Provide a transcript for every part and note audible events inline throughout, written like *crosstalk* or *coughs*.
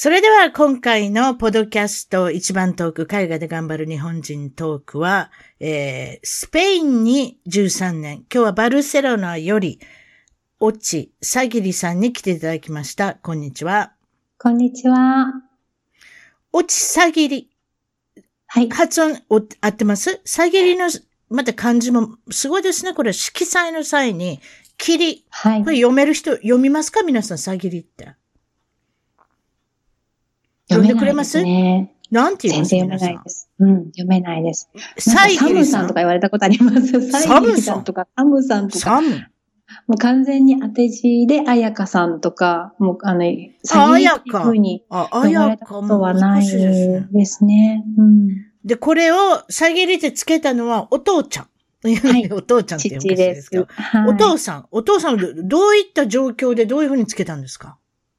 それでは今回のポドキャスト一番トーク、海外で頑張る日本人トークは、えー、スペインに13年、今日はバルセロナより、オチ、サギリさんに来ていただきました。こんにちは。こんにちは。オチ、サギリ。はい。発音、合ってます？サギリのまた漢字もすごいですね。これ色彩の際に、霧。はい。これ読める人、読みますか？皆さん、さぎりって。読んでくれますね。なんて言いますか全然読めないです。うん、読めないです。サイギリさんとか言われたことあります。サイギリさんとか、サムさんとか。サムもう完全に当て字で、あやかさんとか、もう、あの、サギリっていうふうに言われたことはないですね。うんで、これを下げりてつけたのはお父ちゃん。はい、お父ちゃんって呼ぶんですけど、はい、お父さん、お父さん、どういった状況でどういうふうにつけたんですか？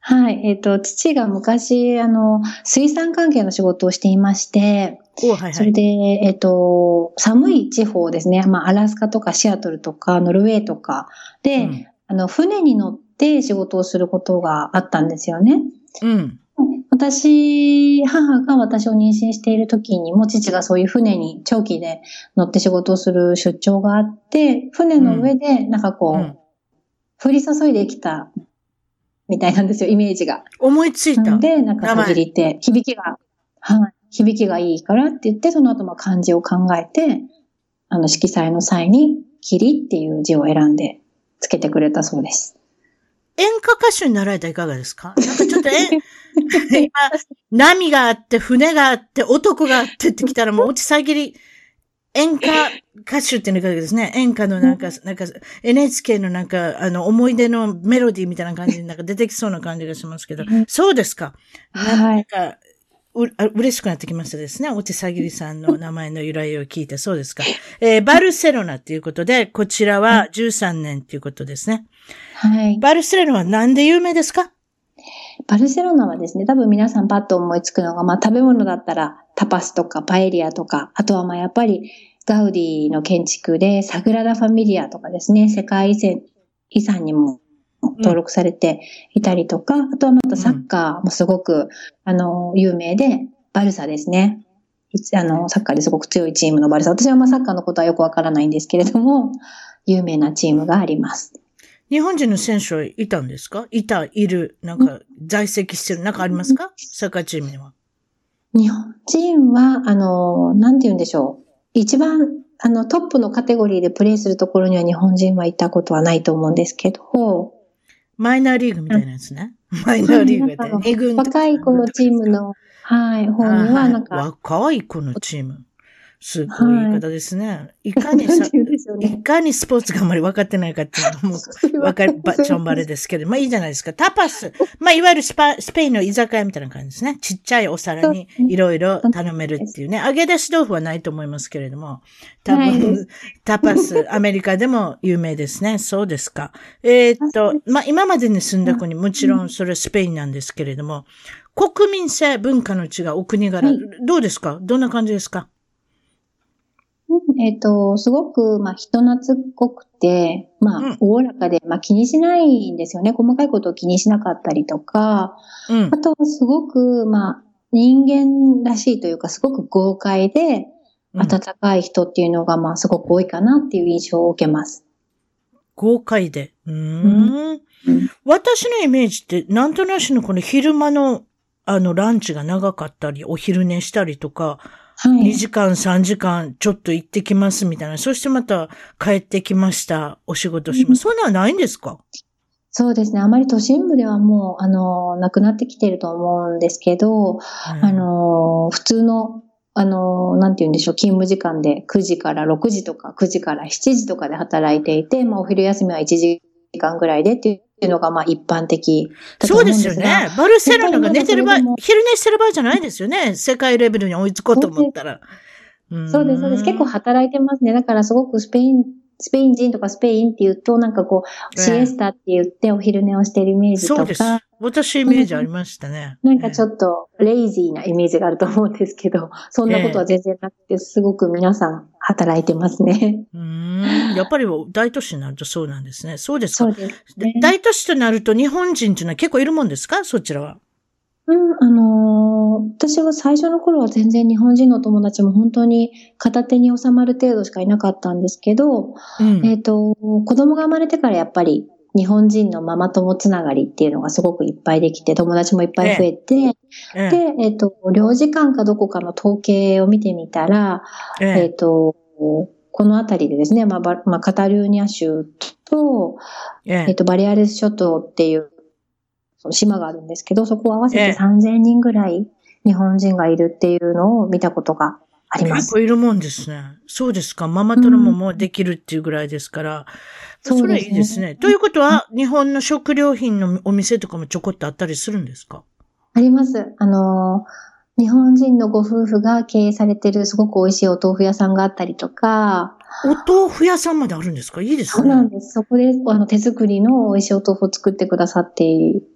はい。えっ、ー、と、父が昔、あの、水産関係の仕事をしていまして、はいはい、それで、えっ、ー、と、寒い地方ですね。まあ、アラスカとかシアトルとか、ノルウェーとかで、うん、あの、船に乗って仕事をすることがあったんですよね。うん。私、母が私を妊娠している時にも父がそういう船に長期で乗って仕事をする出張があって、船の上でなんかこう、うん、降り注いできたみたいなんですよ、イメージが。思いついた。で、なんか限りて、響きが、はい、響きがいいからって言って、その後も漢字を考えて、あの色彩の際に、霧っていう字を選んでつけてくれたそうです。演歌歌手になられたらいかがですか？なんかちょっと演、*laughs* 今、波があって、船があって、男があってってきたらもう落ち下げり、演歌歌手っていうのがですね、演歌のなんか、なんか NHK のなんか、あの、思い出のメロディーみたいな感じでなんか出てきそうな感じがしますけど、そうですか。なんか、う、嬉しくなってきましたですね。おちさぎりさんの名前の由来を聞いて、そうですか。えー、バルセロナっていうことで、こちらは13年っていうことですね。はい。バルセロナはなんで有名ですか？バルセロナはですね、多分皆さんパッと思いつくのが、まあ食べ物だったらタパスとかパエリアとか、あとはまあやっぱりガウディの建築でサグラダ・ファミリアとかですね、世界遺産にも登録されていたりとか、うん、あとはまたサッカーもすごく、うん、あの、有名で、バルサですね。あの、サッカーですごく強いチームのバルサ。私はまあサッカーのことはよくわからないんですけれども、有名なチームがあります。日本人の選手はいたんですか？いた、いる、なんか在籍してる、なんかありますか？サッカーチームには。日本人は、あの、なんて言うんでしょう。一番、あの、トップのカテゴリーでプレーするところには日本人はいたことはないと思うんですけど、マイナーリーグみたいなやつね。マイナーリーグで若い子のチームの、はい、方にはなんか。若い子のチーム。すごい言い方ですね。はい、いかにさ、いかにスポーツがあんまり分かってないかっていうのも、*laughs* 分かる、ば、ちょんばれですけど、まあいいじゃないですか。タパス。まあいわゆるスパ、スペインの居酒屋みたいな感じですね。ちっちゃいお皿にいろいろ頼めるっていうね。揚げ出し豆腐はないと思いますけれども。多分、*laughs* タパス、アメリカでも有名ですね。そうですか。えー、っと、まあ今までに住んだ子にもちろんそれはスペインなんですけれども、国民性、文化の違うお国柄、どうですか？どんな感じですか？えっ、ー、と、すごく、まあ、人懐っこくて、まあ、おおらかで、まあ、気にしないんですよね。細かいことを気にしなかったりとか、うん、あとはすごく、まあ、人間らしいというか、すごく豪快で、温かい人っていうのが、まあ、すごく多いかなっていう印象を受けます。豪快で。うん。うん、私のイメージって、なんとなしのこの昼間の、あの、ランチが長かったり、お昼寝したりとか、2時間、3時間、ちょっと行ってきますみたいな。そしてまた帰ってきました。お仕事します。そんなのないんですか？そうですね。あまり都心部ではもう、あの、なくなってきてると思うんですけど、あの、普通の、あの、なんて言うんでしょう、勤務時間で9時から6時とか9時から7時とかで働いていて、まあお昼休みは1時間ぐらいでっていうのがまあ一般的そうですよね。バルセロナが寝てる場合、昼寝してる場合じゃないですよね。世界レベルに追いつこうと思ったら。そうです、そうです。結構働いてますね。だからすごくスペインスペイン人とかスペインって言うと、なんかこう、シエスタって言ってお昼寝をしてるイメージとか。そうです。私イメージありましたね。なんかちょっと、レイジーなイメージがあると思うんですけど、*laughs* そんなことは全然なくて、すごく皆さん働いてますね。うん。やっぱり大都市になるとそうなんですね。そうですか。そうです、ね、大都市となると日本人っていうのは結構いるもんですか？そちらは。うん、あのー、私は最初の頃は全然日本人の友達も本当に片手に収まる程度しかいなかったんですけど、うん、えっ、ー、と、子供が生まれてからやっぱり日本人のママ友つながりっていうのがすごくいっぱいできて、友達もいっぱい増えて、ええ、で、えっ、ー、と、領事館かどこかの統計を見てみたら、えっ、と、このあたりでですね、まあ、まあ、カタルーニャ州と、えっ、と、バリアレス諸島っていうその島があるんですけど、そこを合わせて3000人ぐらい日本人がいるっていうのを見たことがあります。結構いるもんですね。そうですか。ママ友ももできるっていうぐらいですから。うん、それいいですね。ということは、日本の食料品のお店とかもちょこっとあったりするんですか？あります。あの日本人のご夫婦が経営されてるすごく美味しいお豆腐屋さんがあったりとか。お豆腐屋さんまであるんですか？いいですね。そうなんです。そこであの手作りの美味しいお豆腐を作ってくださって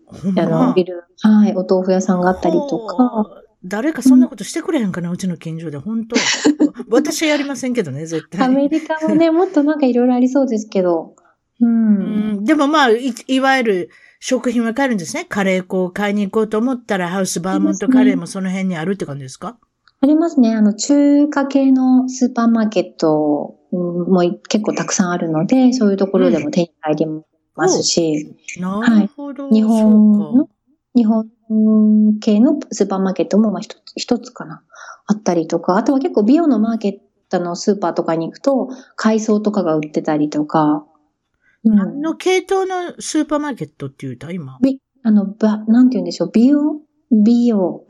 あの、ビル、はい、お豆腐屋さんがあったりとか。誰かそんなことしてくれへんかな、うん、うちの近所で、本当 *laughs* 私はやりませんけどね、絶対。アメリカはね、もっとなんかいろいろありそうですけど。うん。うん、でもまあい、いわゆる食品は買えるんですね。カレー粉を買いに行こうと思ったら、ハウスバーモントカレーもその辺にあるって感じですか？ありますね。あの、中華系のスーパーマーケットも結構たくさんあるので、そういうところでも手に入りますし、なるほど。はい、日本の、日本系のスーパーマーケットもまあ一つ、一つかな。あったりとか、あとは結構美容のマーケットのスーパーとかに行くと、海藻とかが売ってたりとか。うん、何の系統のスーパーマーケットって言うた？今。び、あの、ば、なんて言うんでしょう、美容美容。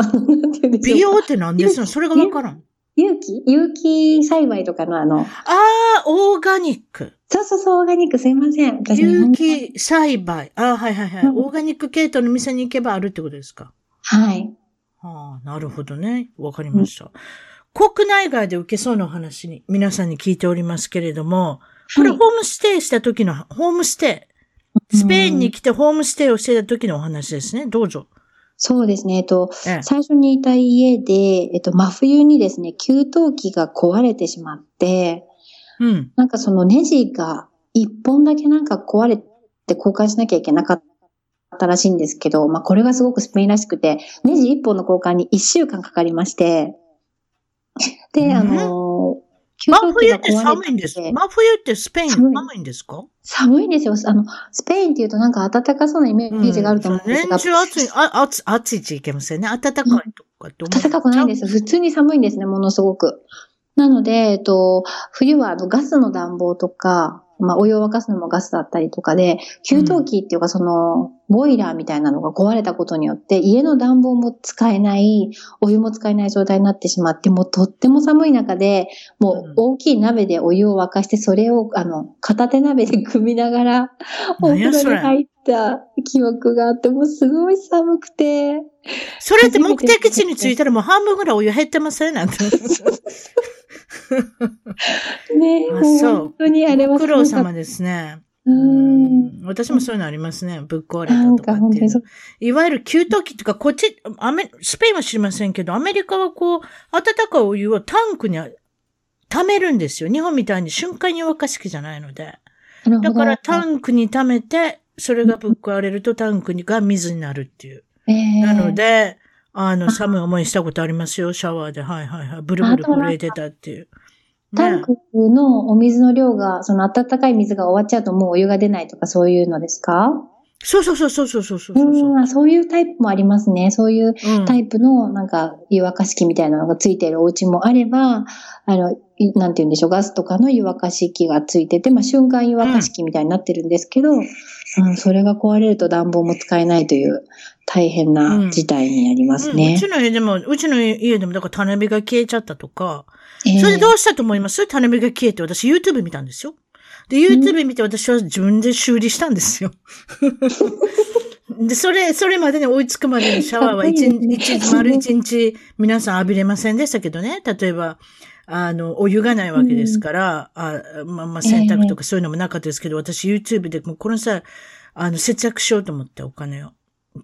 美容 *laughs* って何ですの？それがわからん。有機？有機栽培とかのあの。ああ、オーガニック。そうそうそう、オーガニック、すいません。有機栽培。ああ、はいはいはい、うん、オーガニック系統の店に行けばあるってことですか？はい。ああ、なるほどね。わかりました、うん、国内外で受けそうなお話に皆さんに聞いておりますけれども、これホームステイした時の、ホームステイ。スペインに来てホームステイをしてた時のお話ですね。どうぞ。そうですね。えっと、ええ、最初にいた家で、えっと、真冬にですね、給湯器が壊れてしまって、うん。なんかそのネジが一本だけなんか壊れて交換しなきゃいけなかったらしいんですけど、まあこれがすごくスペインらしくて、ネジ一本の交換に一週間かかりまして、で、あの真冬って寒いんです真冬ってスペイン寒いんですか？寒いんですよ。あの、スペインって言うとなんか暖かそうなイメージがあると思うんですが。年中暑い、あ暑暑い地域もですよね。暖かいとかって思う、暖かくないんですよ。普通に寒いんですね、ものすごく。なので、えっと、冬はあのガスの暖房とか、まあ、お湯を沸かすのもガスだったりとかで、給湯器っていうかその、ボイラーみたいなのが壊れたことによって、家の暖房も使えない、お湯も使えない状態になってしまって、もうとっても寒い中で、もう大きい鍋でお湯を沸かして、それを、あの、片手鍋で組みながら、お風呂に入った記憶があって、もうすごい寒くて。それって目的地に着いたらもう半分ぐらいお湯減ってませんなんて。*laughs* ねえ、本当にあれは。ご苦労様ですね。うん私もそういうのありますね。ぶっ壊れたとかっていう。いわゆる給湯器とか、こっち、アメ、スペインは知りませんけど、アメリカはこう、温かいお湯をタンクに溜めるんですよ。日本みたいに瞬間に沸かし器じゃないので。だからタンクに溜めて、それがぶっ壊れるとタンクが水になるっていう。えー、なので、あの、寒い思いしたことありますよ、シャワーで。はいはいはい。ブルブル震えてたっていう。タンクのお水の量が、その温かい水が終わっちゃうともうお湯が出ないとかそういうのですか？そうそうそうそうそうそうそうそう。うん、そういうタイプもありますね。そういううんタイプの、なんか、湯沸かし器みたいなのがついてるお家もあれば、あの、いなんて言うんでしょう、ガスとかの湯沸かし器がついてて、まあ、瞬間湯沸かし器みたいになってるんですけど、うん、それが壊れると暖房も使えないという大変な事態になりますうんうね。ちの家でも、うちの家でも、だから種火が消えちゃったとか、ええそれでどうしたと思います？種火が消えて、私 YouTube 見たんですよ。で、YouTube 見て私は自分で修理したんですよ。*laughs* で、それ、それまでに追いつくまでにシャワーは一日、丸一日皆さん浴びれませんでしたけどね。例えば、あの、お湯がないわけですから、あまあ、まあ、洗濯とかそういうのもなかったですけど、私 YouTube でもうこの際、あの、節約しようと思ってお金を。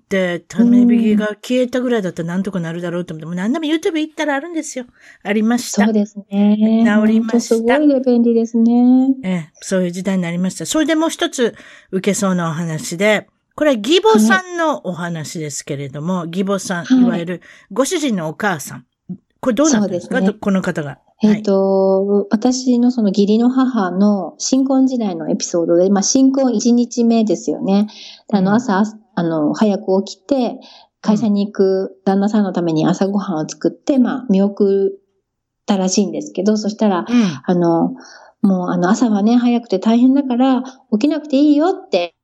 で、種火が消えたぐらいだったらなんとかなるだろうと思って、もう何でも YouTube 行ったらあるんですよ。ありました。そうですね。治りましたすごいね便利ですね。ええ、そういう時代になりました。それでもう一つ受けそうなお話で、これは義母さんのお話ですけれども、義母さん、はいいわゆるご主人のお母さん。これどうなんですか？ねこの方が。えっ、と、私のその義理の母の新婚時代のエピソードで、まあ新婚1日目ですよね。であうんの朝、あの、早く起きて、会社に行く旦那さんのために朝ごはんを作って、まあ見送ったらしいんですけど、そしたら、はい、うん。あの、もうあの朝はね、早くて大変だから起きなくていいよって、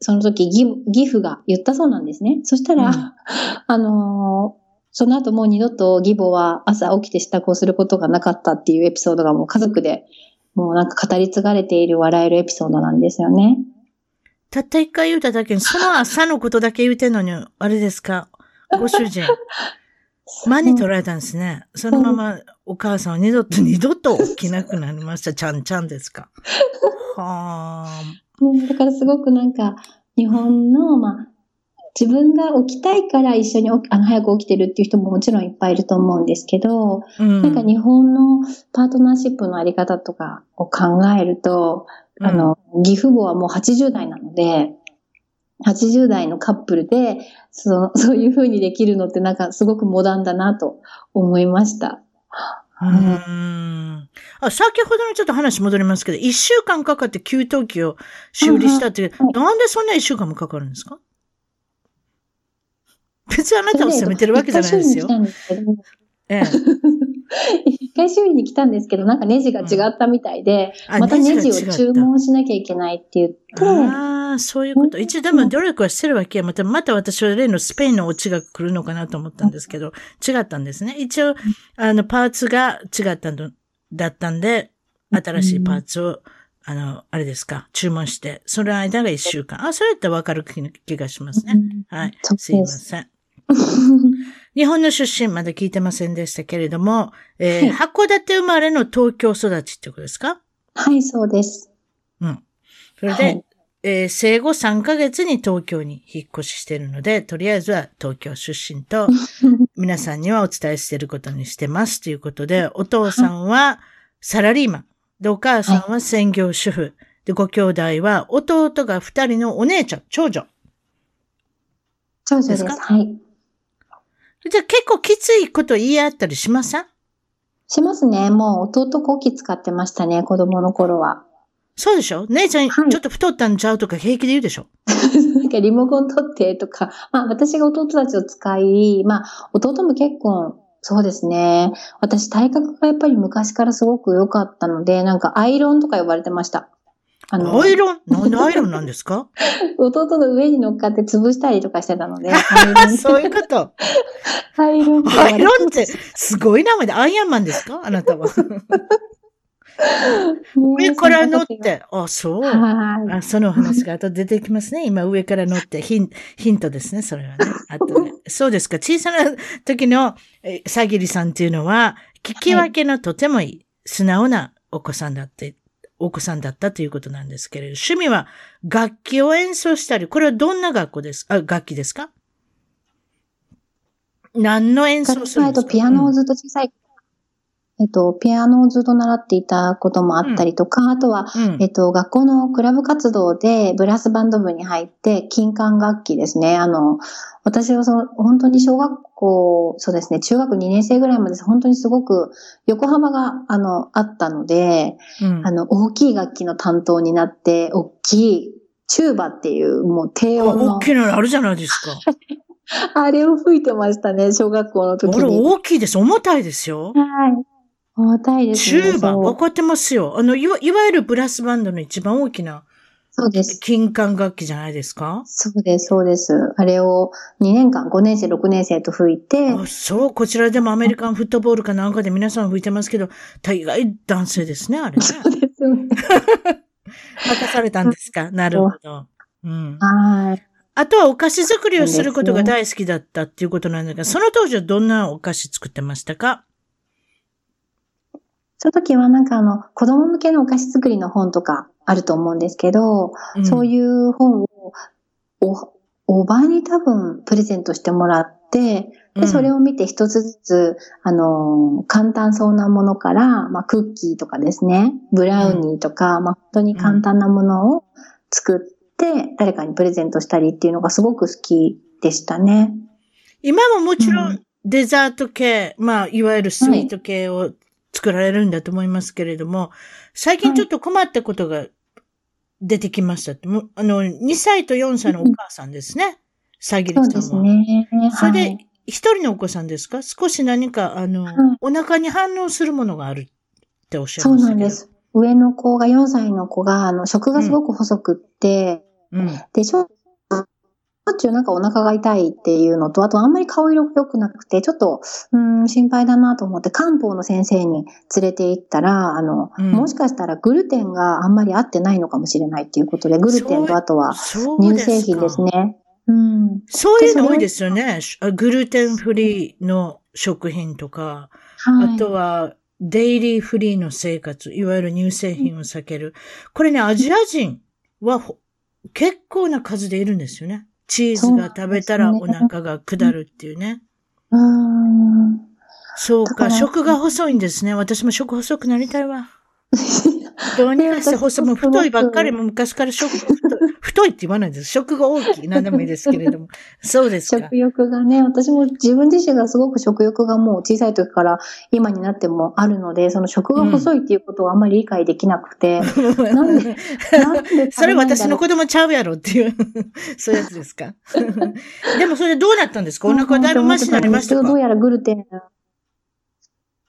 その時義義父が言ったそうなんですね。そしたら、うん *laughs* あのーその後もう二度と義母は朝起きて支度をすることがなかったっていうエピソードがもう家族でもうなんか語り継がれている笑えるエピソードなんですよね。たった一回言うただけに、その朝のことだけ言うてんのに、あれですか？ご主人。*laughs* 間に取られたんですね。そのままお母さんは二度と二度と起きなくなりました。ちゃんちゃんですか？*laughs* はあ。うんだからすごくなんか日本の、まあ、自分が起きたいから一緒にあの早く起きてるっていう人ももちろんいっぱいいると思うんですけど、うん。なんか日本のパートナーシップのあり方とかを考えると、あの、義父母はもう80代なので、80代のカップルで、その *laughs* そういう風にできるのってなんかすごくモダンだなと思いました。うん。うんあ、先ほどのちょっと話戻りますけど、一週間かかって給湯器を修理したっていう、はいなんでそんな一週間もかかるんですか？*laughs* 別にあなたを責めてるわけじゃないですよ一。回修理に来たんですけど、ええ。*laughs* 一回修理に来たんですけど、なんかネジが違ったみたいで、あまたネジを注文しなきゃいけないって言って、ああ、そういうこと。一応でも努力はしてるわけや。また、また私は例のスペインのオチが来るのかなと思ったんですけど、違ったんですね。一応、あの、パーツが違ったの、だったんで、新しいパーツを、あの、あれですか、注文して、その間が一週間。あ、それってわかる気気がしますね。はい。すいま。せん。*laughs* 日本の出身まだ聞いてませんでしたけれども、えーはい函館生まれの東京育ちってことですか？はい、そうです。うん。それで、はいえー生後3ヶ月に東京に引っ越ししているので、とりあえずは東京出身と、*laughs* 皆さんにはお伝えしていることにしてますということで、お父さんはサラリーマン。で、お母さんは専業主婦。で、ご兄弟は弟が2人のお姉ちゃん、長女。長女。ですか？はい。じゃあ結構きついこと言い合ったりしません？しますね。もう弟こき使ってましたね、子供の頃は。そうでしょ？姉ちゃん、はいちょっと太ったんちゃうとか平気で言うでしょ？*laughs* なんかリモコン取ってとか、*laughs* まあ私が弟たちを使い、まあ弟も結構、そうですね。私体格がやっぱり昔からすごく良かったので、なんかアイロンとか呼ばれてました。あの、アイロン？なんでアイロンなんですか？*laughs* 弟の上に乗っかって潰したりとかしてたので、*laughs* そういうこと？アイロンアイロンって、すごい名前で、アイアンマンですか？あなたは。*laughs* 上から乗っ。て。あ、そう。はい。あその話が後で出てきますね。今上から乗って。ヒンヒントですね、それはね。あとね。そうですか。小さな時の、えー、さぎりさんっていうのは、聞き分けのとてもいい、素直なお子さんだって、お子さんだったということなんですけれど、趣味は楽器を演奏したり、これはどんな学校です？あ、楽器ですか？何の演奏するんですか、ピアノをずっと小さい、えっと、ピアノをずっと習っていたこともあったりとか、あとは、うんえっと、学校のクラブ活動でブラスバンド部に入って、金管楽器ですね。あの、私はその、本当に小学校、そうですね、中学2年生ぐらいまで本当にすごく横浜が、あの、あったので、うんあの、大きい楽器の担当になって、大きいチューバっていうもう低音の大、きなのあるじゃないですか。*laughs* あれを吹いてましたね、小学校の時あれに。大きいです。重たいですよ。はい。重たいですね。チューバ、そう分かってますよ。あの、いわ、いわゆるブラスバンドの一番大きなそうです。金管楽器じゃないですか？そうです、そうです。あれを2年間、5年生、6年生と吹いて、あそう、こちらでもアメリカンフットボールかなんかで皆さん吹いてますけど、大概男性ですね、あれね。そうですよね。任されたんですか？なるほど。うん。はい。あとはお菓子作りをすることが大好きだったっていうことなんだけど、その当時はどんなお菓子作ってましたか？その時はなんかあの、子供向けのお菓子作りの本とかあると思うんですけど、そういいう本をお、おばに多分プレゼントしてもらって、で、それを、を見て一つずつ、あの、簡単そうなものから、まあ、クッキーとかですね、ブラウニーとか、まあ、本当に簡単なものを作って、誰かにプレゼントしたりっていうのがすごく好きでしたね。今ももちろうんん。デザート系、まあ、いわゆるスイート系を作られるんだと思いますけれども、最近ちょっと困ったことが出てきましたって。もうあの、2歳と4歳のお母さんですね。さぎりそうですさんは。ね。それではい、一人のお子さんですか？少し何か、あの、はいお腹に反応するものがあるっておっしゃいそうましたけど。なんです。上の子が4歳の子が、あの、食がすごく細くって、うん。で、しょっしょっちゅうなんかお腹が痛いっていうのと、あとあんまり顔色が良くなくて、ちょっと、うーん、心配だなと思って漢方の先生に連れて行ったら、あの、うんもしかしたらグルテンがあんまり合ってないのかもしれないっていうことで、グルテンとあとは乳。製品ですね。うん。そういうの多いですよね。あグルテンフリーの食品とか、はい。あとは、デイリーフリーの生活、いわゆる乳製品を避ける。これね、アジア人はほ結構な数でいるんですよね。チーズが食べたらお腹が下るっていうね。うーん。そうか、食が細いんですね。私も食細くなりたいわ。どうにかして細い。も太いばっかり、もう昔から食、太いって言わないです。食が大きい。何でもいいですけれども。*laughs* そうですか。食欲がね、私も自分自身がすごく食欲がもう小さい時から今になってもあるので、その食が細いっていうことをあんまり理解できなくて、なんで、*laughs* なんでないんだろうそれ私の子供ちゃうやろっていう、*laughs* そういうやつですか？でもそれでどうなったんですか？お腹だいぶマシになりましたか？どうやらグルテン。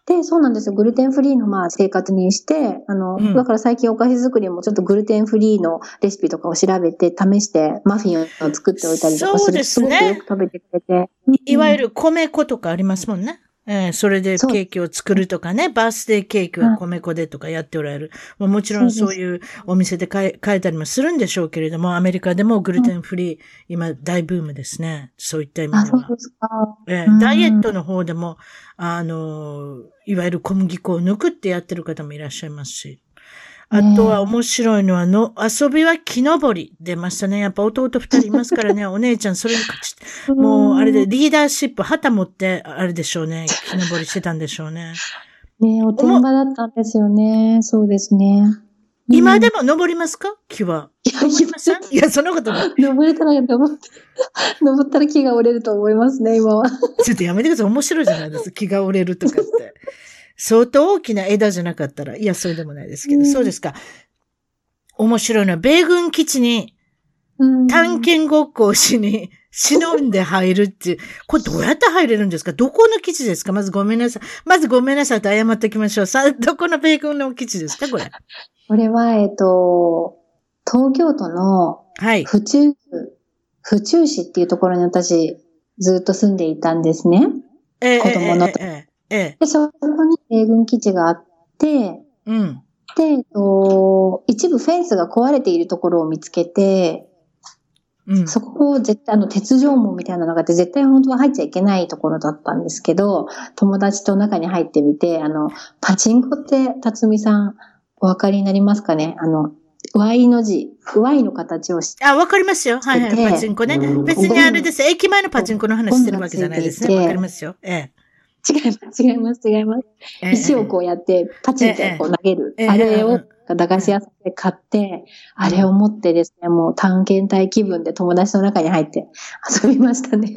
で、そうなんですよ。グルテンフリーのまあ生活にして、あの、うんだから最近お菓子作りもちょっとグルテンフリーのレシピとかを調べて試してマフィンを作っておいたりとかするそうですねごくよく食べてくれて。いわゆる。る米粉とかありますもんね。えーそれでケーキを作るとかね、バースデーケーキは米粉でとかやっておられる。まあもちろんそういうお店で買え買えたりもするんでしょうけれども、アメリカでもグルテンフリー、今大ブームですね。そういった意味あ、では。えうんーダイエットの方でも、あの、いわゆる小麦粉を抜くってやってる方もいらっしゃいますし。あとは面白いのはの、遊びは木登り出ましたね。やっぱ弟二人いますからね、*laughs* お姉ちゃんそれに勝ち、もうあれでリーダーシップ、旗持って、あれでしょうね、木登りしてたんでしょうね。ねおてんばだったんですよね。そうですね。今でも登りますか？木は。いや、登りません？いや、そんなことない。登れたら、登 *laughs* っ登ったら木が折れると思いますね、今は。*laughs* ちょっとやめてください。面白いじゃないですか。木が折れるとかって。相当大きな枝じゃなかったら、いや、そうでもないですけど、うんそうですか。面白いのは、米軍基地にうん探検ごっこをしに、*laughs* 忍んで入るっていう。これどうやって入れるんですか？どこの基地ですか？まずごめんなさい。まずごめんなさいと謝っておきましょう。さ、どこの米軍の基地ですか？これ。これは、えっと、東京都のはい。府中、府中市っていうところに私、ずっと住んでいたんですね。ええ子供のえええええで、そこに米軍基地があって、えうん。で、えっと、一部フェンスが壊れているところを見つけて、うん。そこを絶対、あの、鉄条網みたいなのがあって、絶対本当は入っちゃいけないところだったんですけど、友達と中に入ってみて、あの、パチンコって、辰巳さん、お分かりになりますかね？あの、Y の字、Y の形をして、あ、わかりますよ。はいはい。パチンコねう。ん別にあれです。駅前のパチンコの話してるわけじゃないですね。わかりますよ。ええ。違います、違います、違います。ええ。石をこうやって、パチンってこう投げる。ええ。あれを駄菓子屋さんで買って、あれを持ってですね、もう探検隊気分で友達の中に入って遊びましたね。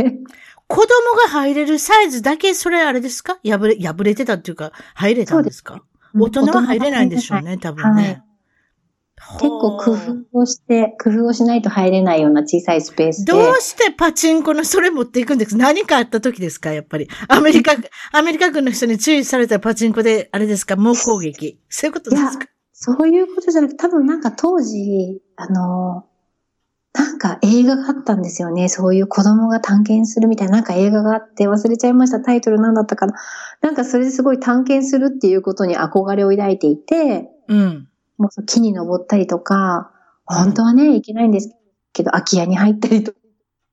子供が入れるサイズだけ、それあれですか？破れ、破れてたっていうか、入れたんですか？大人は入れないんでしょうね、多分ね。結構工夫をして、工夫をしないと入れないような小さいスペースで。どうしてパチンコのそれ持っていくんですか？何かあった時ですか？やっぱり。アメリカ、アメリカ軍の人に注意されたパチンコで、あれですか？猛攻撃。そういうことですか？そういうことじゃなくて、多分なんか当時、あの、なんか映画があったんですよね。そういう子供が探検するみたいな、なんか映画があって忘れちゃいました。タイトル何だったかな。なんかそれですごい探検するっていうことに憧れを抱いていて、うん。もう木に登ったりとか、本当はね、いけないんですけど、空き家に入ったり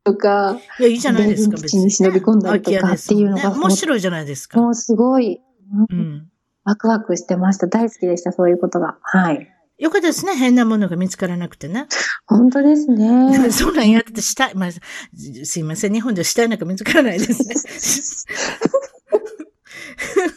とか、いや、いいじゃないですか、電気に忍び込んだりとかっていうのが面白いじゃないですか。もうすごい、うん。ワクワクしてました。大好きでした、そういうことが。はい。よかったですね。変なものが見つからなくてね。本当ですね。*laughs* そんなんやっててしたい。まあ、すいません。日本では死体なんか見つからないですね。*laughs*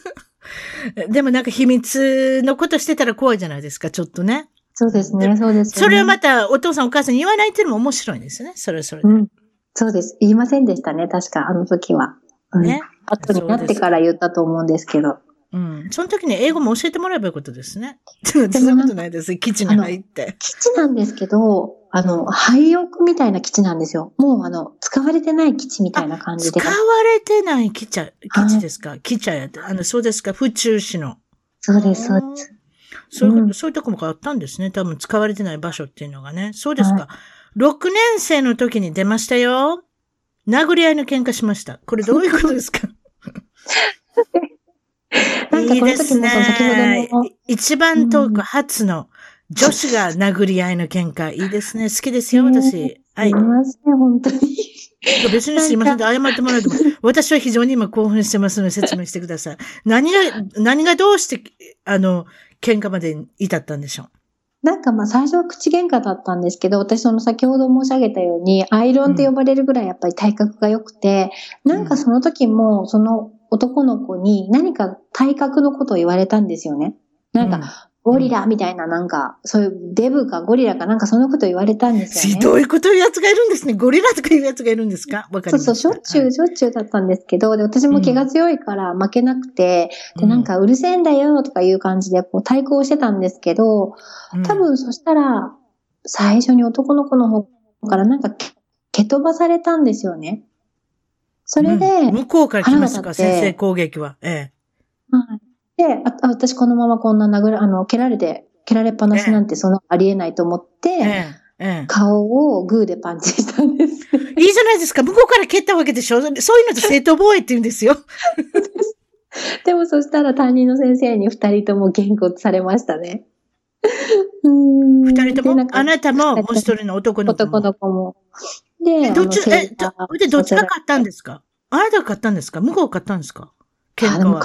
*laughs* でもなんか秘密のことしてたら怖いじゃないですか、ちょっとね。そうですね、そうです、ね。それはまたお父さんお母さんに言わないっていうのも面白いんですよね。それはそれで。うん。そうです。言いませんでしたね、確か、あの時は。うん、ね。後になってから言ったと思うんですけど。うん。その時に英語も教えてもらえばよかったですね。*laughs* そんなことないです。基地に入って。基地なんですけど、あの、廃屋みたいな基地なんですよ。もうあの、使われてない基地みたいな感じで。使われてない基地、基地ですか、基地や。あの、そうですか？府中市の。そうです、そうです。そういううんそういうとこもあったんですね。多分使われてない場所っていうのがね。そうですか。6年生の時に出ましたよ。殴り合いの喧嘩しました。これどういうことですか？*laughs* なんかこの時も先ほどの、一番遠く初の女子が殴り合いの喧嘩。いいですね。好きですよ、私。はいすい。ません、本当に。別にすいません。謝ってもらうとも。私は非常に今興奮してますので説明してください。*laughs* 何が、何がどうして、あの、喧嘩まで至ったんでしょう？なんかまあ最初は口喧嘩だったんですけど、私その先ほど申し上げたように、アイロンって呼ばれるぐらいやっぱり体格が良くて、なんかその時もその男の子に何か体格のことを言われたんですよね。なんか、ゴリラみたいななんか、そういうデブかゴリラかなんかそのこと言われたんですよね。ひどいこと言うやつがいるんですね。ゴリラとか言うやつがいるんですか？わかりそうそう、ましょっちゅう、しょっちゅうだったんですけど、で、私も気が強いから負けなくて、で、なんかうるせえんだよとかいう感じでこう対抗してたんですけど、うん、多分そしたら、最初に男の子の方からなんか蹴蹴飛ばされたんですよね。それで、うん。向こうから来ますか？先制攻撃は。え。はいで、ああ私このままこんな殴ら、あの、蹴られて、蹴られっぱなしなんてそんなありえないと思って、え。ええ。ええ。顔をグーでパンチしたんです。いいじゃないですか。向こうから蹴ったわけでしょ？そういうのと正当防衛って言うんですよ。*laughs* でもそしたら担任の先生に二人とも言語されましたね。二二人とも、あなたも、もう一人の男の子も。男の子も。で、え、どっち、え、どで、どっちが勝ったんですか？あなたが勝ったんですか？向こうが勝ったんですか？喧嘩は。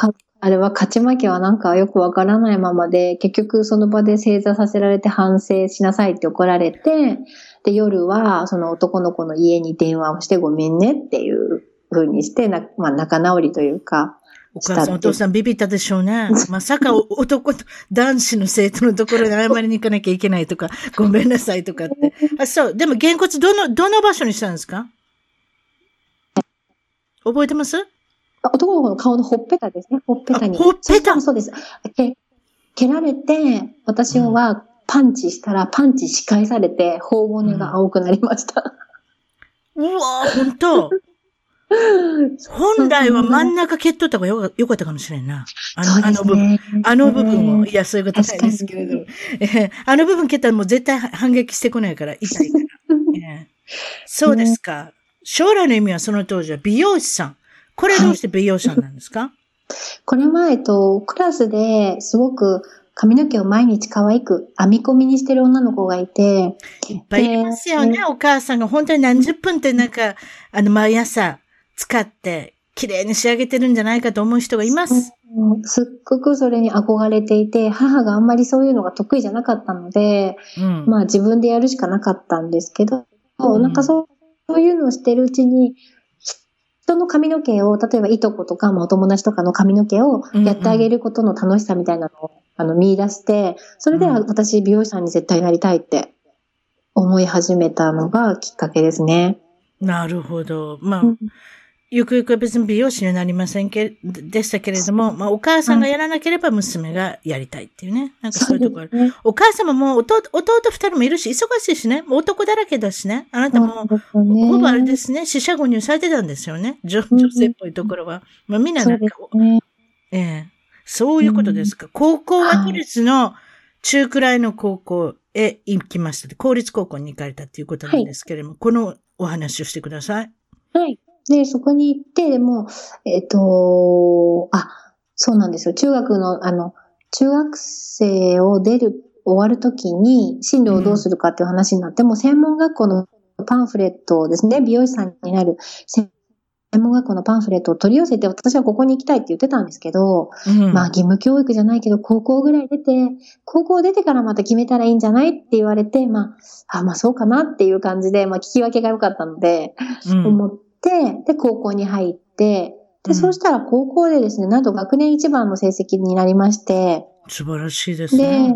あれは勝ち負けはなんかよくわからないままで、結局その場で正座させられて反省しなさいって怒られて、で、夜はその男の子の家に電話をしてごめんねっていう風にして、なまあ仲直りというか、お母さん、お父さんビビったでしょうね。まさかお *laughs* 男と、男子の生徒のところに謝りに行かなきゃいけないとか、ごめんなさいとかって。あ、そう。でも、げんこつ、どの、どの場所にしたんですか？覚えてます？男の子の顔のほっぺたですね、ほっぺたに。あほっぺたそうです。け蹴られて、私はパンチしたら、パンチ仕返されて、頬骨が青くなりました。うわぁ、本当 *laughs* 本来は真ん中蹴っとった方がよかったかもしれんな。あの、そうあの部分。あの部分を、ねいや、そういうことないですけれども。えーあの部分蹴ったらもう絶対反撃してこないから、痛いから。*laughs* えーそうですか。将来の意味はその当時は美容師さん。これどうして美容師さんなんですか、これは、えっと、クラスですごく髪の毛を毎日可愛く編み込みにしてる女の子がいて、いっぱいいますよね、えお母さんが本当に何十分ってなんか、あの、毎朝使って、綺麗に仕上げてるんじゃないかと思う人がいます。うんすっごくそれに憧れていて、母があんまりそういうのが得意じゃなかったので、うん。まあ自分でやるしかなかったんですけど、うんなんかそういうのをしてるうちに、人の髪の毛を、例えばいとことか、まあお友達とかの髪の毛をやってあげることの楽しさみたいなのを、あの見出して、それで私美容師さんに絶対なりたいって思い始めたのがきっかけですね。なるほど。まあ、うんゆくゆくは別に美容師にはなりませんけ、でしたけれども、まあお母さんがやらなければ娘がやりたいっていうね。なんかそういうところ。ね、お母様も弟、弟二人もいるし、忙しいしね。男だらけだしね。あなたも、ね、ほぼあれですね。死者誤入されてたんですよね。女女性っぽいところは。まあみんななんか、ね、ええそういうことですか。高校は都立の中くらいの高校へ行きました。公立高校に行かれたっていうことなんですけれども、はい、このお話をしてください。はい。で、そこに行って、でも、えっ、ー、と、あ、そうなんですよ。中学の、あの、中学生を出る、終わるときに、進路をどうするかっていう話になって、うん、も専門学校のパンフレットをですね、美容師さんになる専門学校のパンフレットを取り寄せて、私はここに行きたいって言ってたんですけど、うん、まあ義務教育じゃないけど、高校ぐらい出て、高校出てからまた決めたらいいんじゃないって言われて、まあ、あ、まあそうかなっていう感じで、まあ聞き分けが良かったので、うん、思って、で、高校に入って、で、そうしたら高校でですね、なんと学年一番の成績になりまして、素晴らしいですね。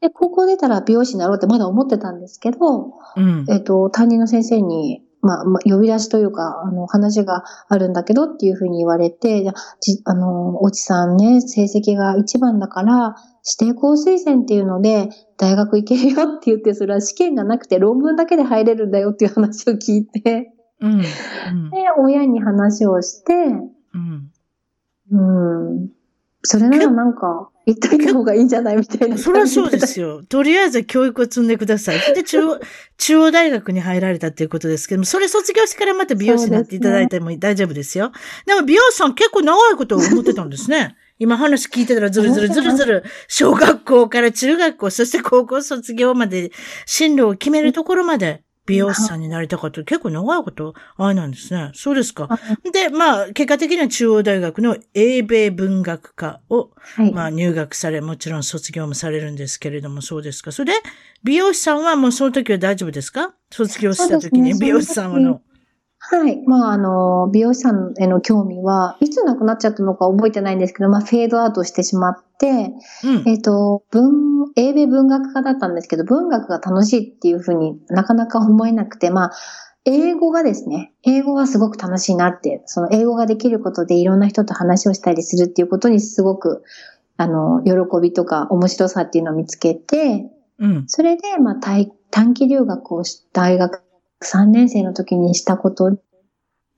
で、で、高校出たら美容師になろうってまだ思ってたんですけど、うん、えっ、と、担任の先生に、まあ、まあ、呼び出しというか、あの、話があるんだけどっていうふうに言われて、じあの、おちさんね、成績が一番だから、指定校推薦っていうので、大学行けるよって言って、それは試験がなくて論文だけで入れるんだよっていう話を聞いて、うんうん、で、親に話をして、うん、うん。それならなんか、言っといた方がいいんじゃないみたいな。*laughs* そりゃそうですよ。とりあえず教育を積んでください。で、中央、*laughs* 中央大学に入られたっていうことですけども、それ卒業してからまた美容師になっていただいても大丈夫ですよ。でも美容師さん結構長いことを思ってたんですね。今話聞いてたらずるずるずるずる、小学校から中学校、そして高校卒業まで、進路を決めるところまで、美容師さんになりたかった。結構長いこと、あれなんですね。そうですか。で、まあ、結果的には中央大学の英米文学科を、はい、まあ、入学され、もちろん卒業もされるんですけれども、そうですか。それで、美容師さんはもうその時は大丈夫ですか？卒業した時に、美容師さんはの。はい。まあ、あの、美容師さんへの興味は、いつなくなっちゃったのか覚えてないんですけど、まあ、フェードアウトしてしまって、うん、えっ、ー、と、文、英米文学科だったんですけど、文学が楽しいっていうふうになかなか思えなくて、まあ、英語がですね、英語はすごく楽しいなって、その英語ができることでいろんな人と話をしたりするっていうことにすごく、あの、喜びとか面白さっていうのを見つけて、うん、それで、まあ、短期留学をし、大学3年生の時にしたこと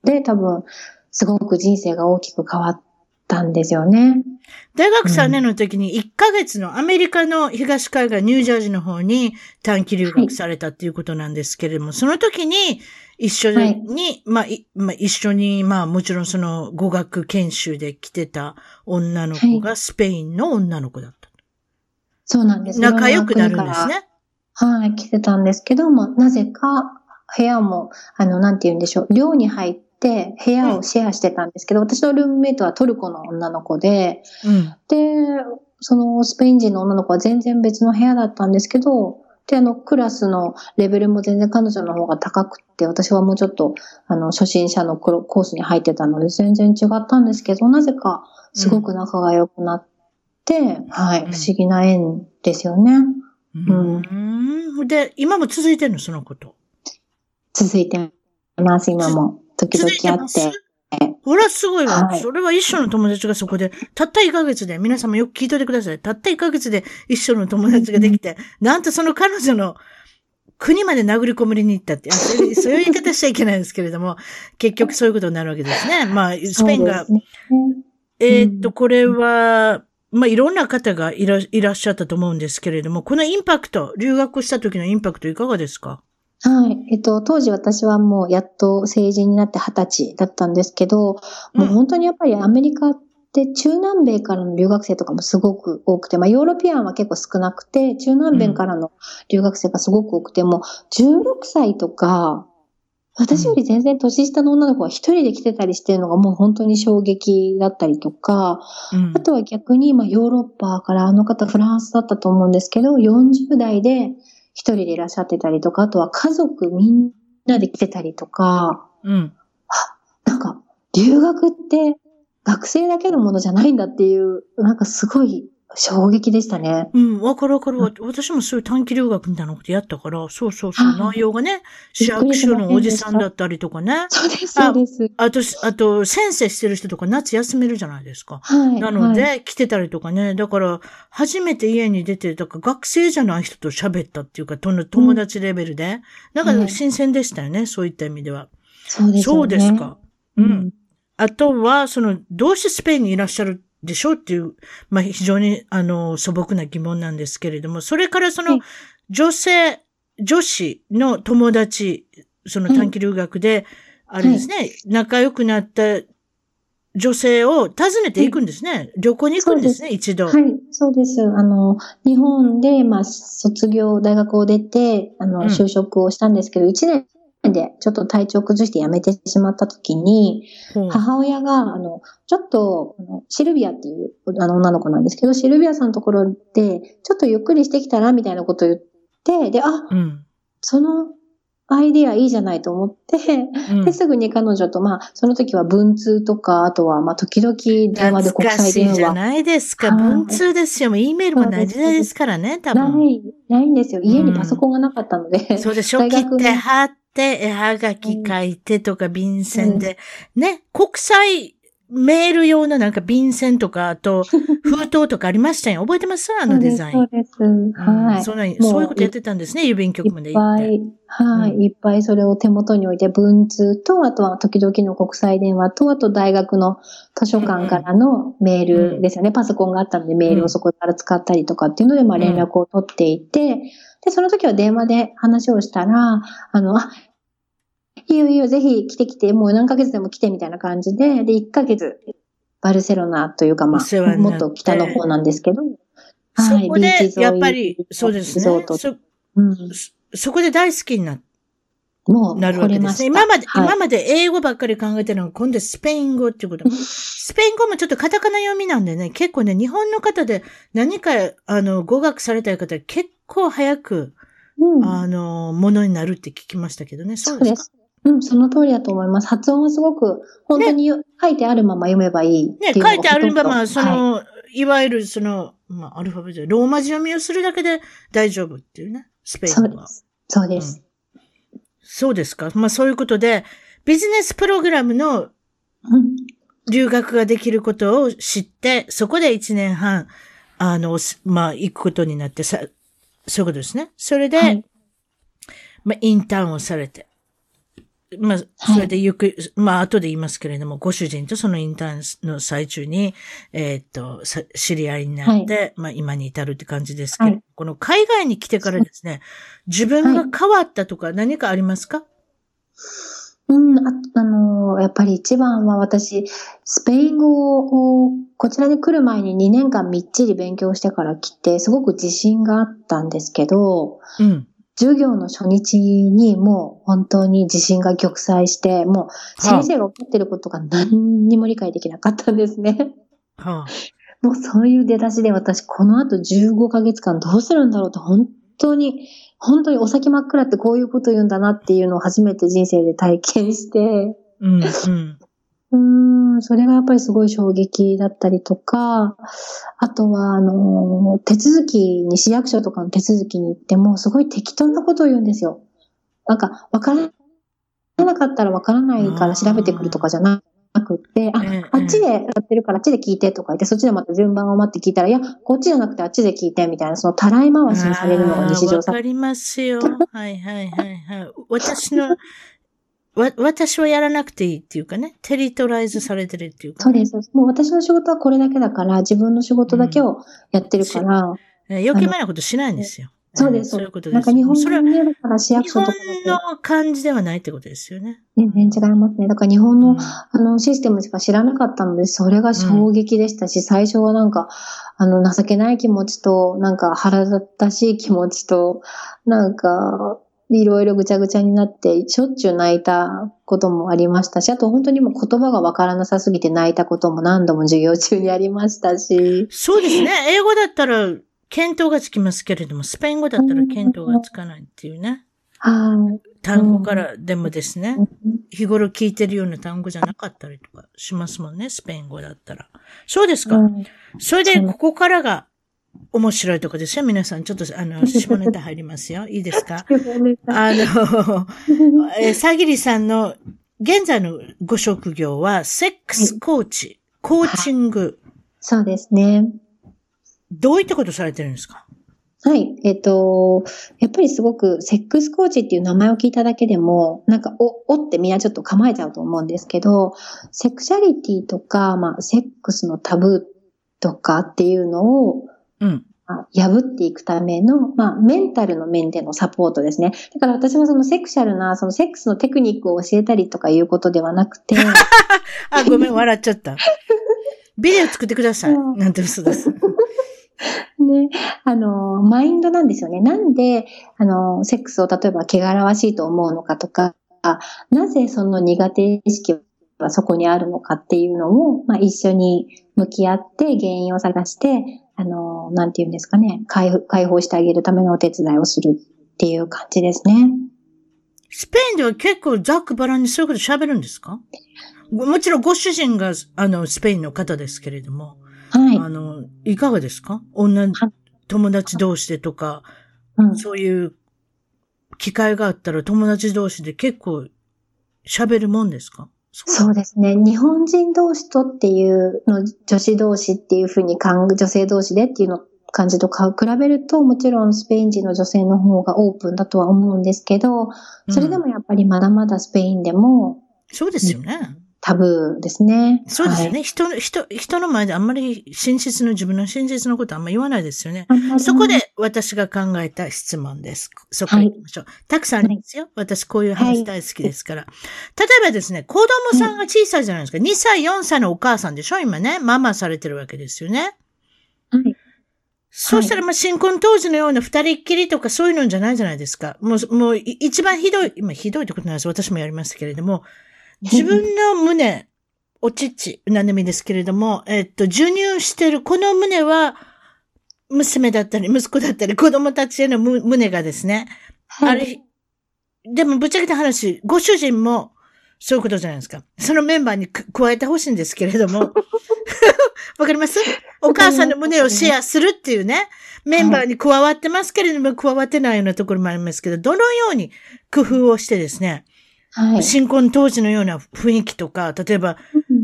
で、多分、すごく人生が大きく変わったんですよね。大学3年の時に1ヶ月のアメリカの東海岸、ニュージャージーの方に短期留学されたっていうことなんですけれども、はい、その時に一緒に、はい、まあ、まあ、一緒に、まあもちろんその語学研修で来てた女の子がスペインの女の子だった。はい、そうなんです仲良くなるんですね。はい、来てたんですけども、なぜか部屋も、あの、なんて言うんでしょう、寮に入って部屋をシェアしてたんですけど、うん、私のルームメイトはトルコの女の子で、うん、で、そのスペイン人の女の子は全然別の部屋だったんですけど、で、あの、クラスのレベルも全然彼女の方が高くって、私はもうちょっと、あの、初心者のコースに入ってたので全然違ったんですけど、なぜかすごく仲が良くなって、うん、はい、不思議な縁ですよね。うん。うん、で、今も続いてるの、そのこと。続いてます、今も。時々あって。ほら、すごいわ、はい。それは一緒の友達がそこで、たった1ヶ月で、皆さんもよく聞いといてください。たった1ヶ月で一緒の友達ができて、なんとその彼女の国まで殴り込みに行ったって、そういう言い方しちゃいけないんですけれども、*laughs* 結局そういうことになるわけですね。まあ、スペインが、ね、えー、っと、これは、まあ、いろんな方がいらいらっしゃったと思うんですけれども、このインパクト、留学した時のインパクトいかがですか？はい。えっと、当時私はもうやっと成人になって二十歳だったんですけど、もう本当にやっぱりアメリカって中南米からの留学生とかもすごく多くて、まあヨーロピアンは結構少なくて、中南米からの留学生がすごく多くて、もう16歳とか、私より全然年下の女の子が一人で来てたりしてるのがもう本当に衝撃だったりとか、うんあとは逆に、まあヨーロッパからあの方フランスだったと思うんですけど、40代で一人でいらっしゃってたりとか、あとは家族みんなで来てたりとか、うん。なんか留学って学生だけのものじゃないんだっていう、なんかすごい衝撃でしたね。うん、わかるわかる。私もそういう短期留学みたいなことやったから、そうそうそう、はい内容がね、市役所のおじさんだったりとかね。そうです、そうです。あと、あと、先生してる人とか夏休めるじゃないですか。はい。なので、はい来てたりとかね。だから、初めて家に出て、だから学生じゃない人と喋ったっていうか、友達レベルで。だから、はい新鮮でしたよね、そういった意味では。そうですよね。そうですか。う。うんん。あとは、その、どうしてスペインにいらっしゃるでしょ？うっていう、まあ、非常に、あの、素朴な疑問なんですけれども、それからそのはい、女性、女子の友達、その短期留学で、あれですね、仲良くなった女性を訪ねていくんですね。旅行に行くんですね、一度。はい、そうです。あの、日本で、まあ、卒業、大学を出て、あの、うん。就職をしたんですけど、1年でちょっと体調を崩して辞めてしまった時に、ほう母親が、あの、ちょっと、あのシルビアっていうあの女の子なんですけど、シルビアさんのところで、ちょっとゆっくりしてきたら、みたいなことを言って、で、あ、うん。そのアイディアいいじゃないと思って、うんで、すぐに彼女と、まあ、その時は文通とか、あとは、まあ、時々電話で国際電話。じゃないですか。はい文通ですよ。もう E メールもない時代ですからね、多分。ない、ないんですよ。家にパソコンがなかったので。そうでしょ *laughs* 大学の切って貼って、絵はがき書いてとか、便箋で。ね、国際メール用のなんか便箋とか、あと、*laughs* 封筒とかありましたよ。覚えてます？あのデザイン。そうです。はい。うんそんなもうそういうことやってたんですね、郵便局までいっ。ぱい、はい、うんいっぱいそれを手元に置いて、文通と、あとは時々の国際電話と、あと大学の図書館からのメールですよね。パソコンがあったのでメールをそこから使ったりとかっていうので、まあ連絡を取っていて、で、その時は電話で話をしたら、あの、あ、いいよいいよ、ぜひ来て来て、もう何ヶ月でも来てみたいな感じで、で、1ヶ月、バルセロナというか、まあ、もっと北の方なんですけど、そこでやっぱり、そうですね。そ、うん、そこで大好きになもう、なるわけですね。今まで、はい今まで英語ばっかり考えてるのが、今度はスペイン語っていうこと。*laughs* スペイン語もちょっとカタカナ読みなんでね、結構ね、日本の方で何か、あの、語学されたい方は結構早く、うんあの、ものになるって聞きましたけどね。そううですす。うん、その通りだと思います。発音はすごく、本当によ書いてあるまま読めばいいね、書いてあるまあ、そはいの、い、わゆるその、まあ、アルファベットで、ローマ字読みをするだけで大丈夫っていうね、スペイン語は。そうです。そうです。そうですか？まあ、そういうことで、ビジネスプログラムのうん留学ができることを知って、そこで1年半、あの、すまあ、行くことになってさ、そういうことですね。それで、はい。まあ、インターンをされて、まあ、それでゆく、まあ、後で言いますけれども、ご主人とそのインターンの最中に、えーっと、さ知り合いになって、まあ、今に至るって感じですけど、はい。この海外に来てからですね、自分が変わったとか何かありますか、うん、ああのーやっぱり一番は私、スペイン語をこちらに来る前に2年間みっちり勉強してから来て、すごく自信があったんですけど、うん。授業の初日にもう本当に自信が玉砕して、もう先生が怒ってることが何にも理解できなかったんですね。はあ、*laughs* もうそういう出だしで私この後15ヶ月間どうするんだろうと本当に、本当にお先真っ暗ってこういうこと言うんだなっていうのを初めて人生で体験して、うん、うん。うーん、それがやっぱりすごい衝撃だったりとか、あとは、あの、手続きに、市役所とかの手続きに行っても、すごい適当なことを言うんですよ。なんか、わからなかったらわからないから調べてくるとかじゃなくって、あええ、あっちでやってるからあっちで聞いてとか言って、そっちでまた順番を待って聞いたら、いや、こっちじゃなくてあっちで聞いてみたいな、そのたらい回しにされるのが日常さわか。りますよ。*laughs* はいはいはいはい。私の、わ、私はやらなくていいっていうかね、テリトライズされてるっていうか、そうです。もう私の仕事はこれだけだから、自分の仕事だけをやってるから、えー余計前なことしないんですよ。そうです。えーそういうことです。なんか日本それはのだから市役日本所とかだの感じではないってことですよね。と全然違いますね。だから日本の、うんあのシステムしか知らなかったので、それが衝撃でしたし、最初はなんか、あの、情けない気持ちと、なんか腹立たしい気持ちと、なんか、いろいろぐちゃぐちゃになって、しょっちゅう泣いたこともありましたし、あと本当にもう言葉がわからなさすぎて泣いたことも何度も授業中にありましたし、そうですね。英語だったら、見当がつきますけれども、スペイン語だったら見当がつかないっていうね。はい。単語からでもですね、うん日頃聞いてるような単語じゃなかったりとかしますもんね、スペイン語だったら。そうですか。うんそれで、ここからが、面白いとこですよ。皆さん、ちょっと、あの、下ネタ入りますよ。いいですか？*laughs* あの、*laughs* えー、さぎりさんの現在のご職業は、セックスコーチ、コーチング。そうですね。どういったことされてるんですか？はい。えっ、と、やっぱりすごく、セックスコーチっていう名前を聞いただけでも、なんか、お、おってみんなちょっと構えちゃうと思うんですけど、セクシャリティとか、まあ、セックスのタブーとかっていうのを、うん。破っていくための、まあ、メンタルの面でのサポートですね。だから私はそのセクシャルな、そのセックスのテクニックを教えたりとかいうことではなくて。*laughs* あ、ごめん、笑っちゃった。ビデオ作ってください。なんて嘘です。*laughs* ね、あの、マインドなんですよね。なんで、あの、セックスを例えば汚らわしいと思うのかとか、なぜその苦手意識はそこにあるのかっていうのを、まあ、一緒に向き合って原因を探して、あの、なんていうんですかね、解解放してあげるためのお手伝いをするっていう感じですね。スペインでは結構ザックバランにそういうこと喋るんですか？もちろんご主人が、あの、スペインの方ですけれども。はい。あの、いかがですか？女、友達同士でとか、うん、そういう機会があったら友達同士で結構喋るもんですか？そうですね。日本人同士とっていうの、女子同士っていうふうに感、女性同士でっていうの感じとか比べると、もちろんスペイン人の女性の方がオープンだとは思うんですけど、それでもやっぱりまだまだスペインでも、うん、そうですよね。タブーですね。そうですよね。はい、人の、人、人の前であんまり真実の自分の真実のことあんまり言わないですよね。そこで私が考えた質問です。そこ行きましょう。はい、たくさんありますよ。私こういう話大好きですから。はい、例えばですね、子供さんが小さいじゃないですか。2歳、4歳のお母さんでしょ？今ね。ママされてるわけですよね。はい。そうしたら、まあ、新婚当時のような二人っきりとかそういうのじゃないじゃないですか。もう、もう、一番ひどい、今ひどいってことなんです。私もやりましたけれども、自分の胸、おちち、何でもいいですけれども、えっと、授乳してるこの胸は、娘だったり、息子だったり、子供たちへの胸がですね、はい、あれ、でもぶっちゃけた話、ご主人も、そういうことじゃないですか。そのメンバーに加えてほしいんですけれども。*laughs* わかります？お母さんの胸をシェアするっていうね、メンバーに加わってますけれども、加わってないようなところもありますけど、どのように工夫をしてですね、はい、新婚当時のような雰囲気とか、例えば、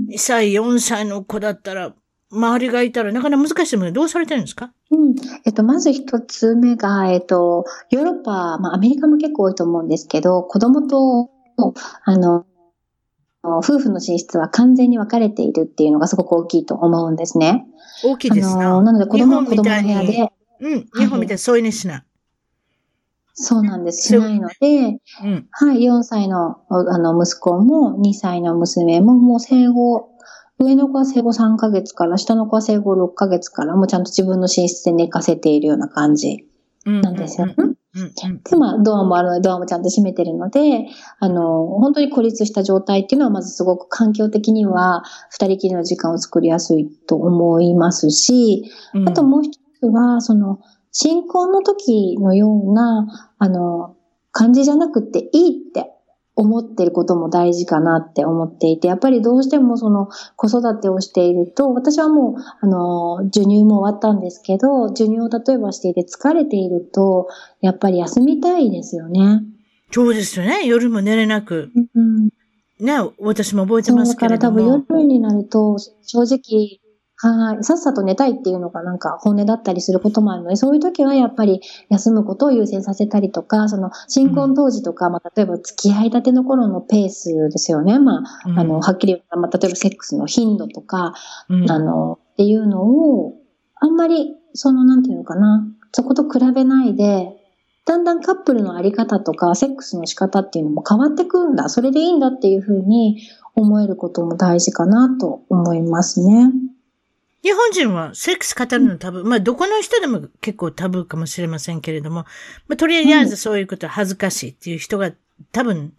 2歳、4歳の子だったら、周りがいたらなかなか難しいものどうされてるんですか？うん。えっと、まず一つ目が、えっと、ヨーロッパ、まあアメリカも結構多いと思うんですけど、子供と、あの、夫婦の寝室は完全に分かれているっていうのがすごく大きいと思うんですね。大きいですな。なので子供は子供の部屋で。うん。日本みたいに添い寝しない。そうなんです。しないので、うん、はい、4歳のあの息子も2歳の娘ももう生後、上の子は生後3ヶ月から、下の子は生後6ヶ月から、もうちゃんと自分の寝室で寝かせているような感じなんですよ。ね。で、まあ、ドアもあるので、ドアもちゃんと閉めてるので、あの、本当に孤立した状態っていうのは、まずすごく環境的には、二人きりの時間を作りやすいと思いますし、あともう一つは、その、新婚の時のような、あの、感じじゃなくていいって思ってることも大事かなって思っていて、やっぱりどうしてもその子育てをしていると、私はもう、あの、授乳も終わったんですけど、授乳を例えばしていて疲れていると、やっぱり休みたいですよね。そうですよね。夜も寝れなく。うん、ね、私も覚えてますけれども。だから多分夜になると、正直、はい。さっさと寝たいっていうのがなんか本音だったりすることもあるので、そういう時はやっぱり休むことを優先させたりとか、その新婚当時とか、まあ例えば付き合いたての頃のペースですよね。まあ、うん、あの、はっきり言ったら、まあ例えばセックスの頻度とか、うん、あの、っていうのを、あんまり、その、なんていうのかな、そこと比べないで、だんだんカップルのあり方とか、セックスの仕方っていうのも変わってくんだ。それでいいんだっていうふうに思えることも大事かなと思いますね。日本人はセックス語るのタブー。まあ、どこの人でも結構タブーかもしれませんけれども、まあ、とりあえずそういうことは恥ずかしいっていう人が多分、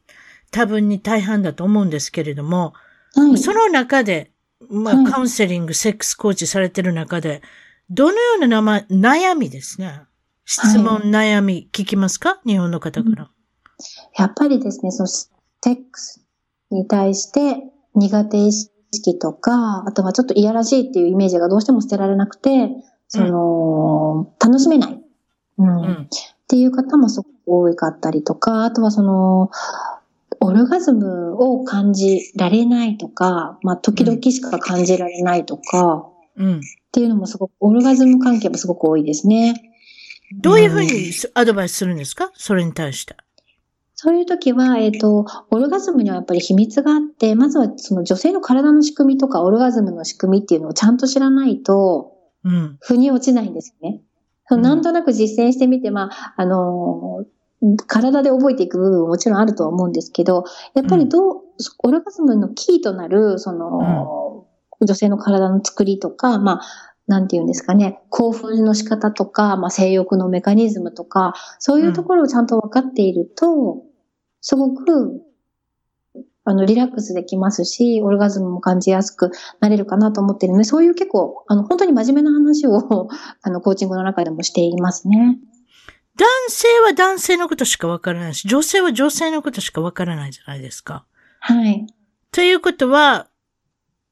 多分に大半だと思うんですけれども、はい、その中で、まあ、カウンセリング、セックスコーチされてる中で、どのような悩みですね。質問、はい、悩み、聞きますか？日本の方から。やっぱりですね、そのセックスに対して苦手意識識とか、あとはちょっといやらしいっていうイメージがどうしても捨てられなくて、その、楽しめない。うん。うん。っていう方もすごく多かったりとか、あとはその、オルガズムを感じられないとか、まあ、時々しか感じられないとか、うん。っていうのもすごく、オルガズム関係もすごく多いですね。どういうふうにアドバイスするんですか？それに対して。そういう時は、えっ、と、オルガズムにはやっぱり秘密があって、まずはその女性の体の仕組みとか、オルガズムの仕組みっていうのをちゃんと知らないと、うん。腑に落ちないんですよね。そのなんとなく実践してみて、まあ、あのー体で覚えていく部分ももちろんあるとは思うんですけど、やっぱりどう、オルガズムのキーとなる、その、女性の体の作りとか、まあ、なんていうんですかね、興奮の仕方とか、まあ、性欲のメカニズムとか、そういうところをちゃんと分かっていると、すごく、あの、リラックスできますし、オルガズムも感じやすくなれるかなと思っているので、そういう結構、あの、本当に真面目な話を、*laughs* あの、コーチングの中でもしていますね。男性は男性のことしかわからないし、女性は女性のことしかわからないじゃないですか。はい。ということは、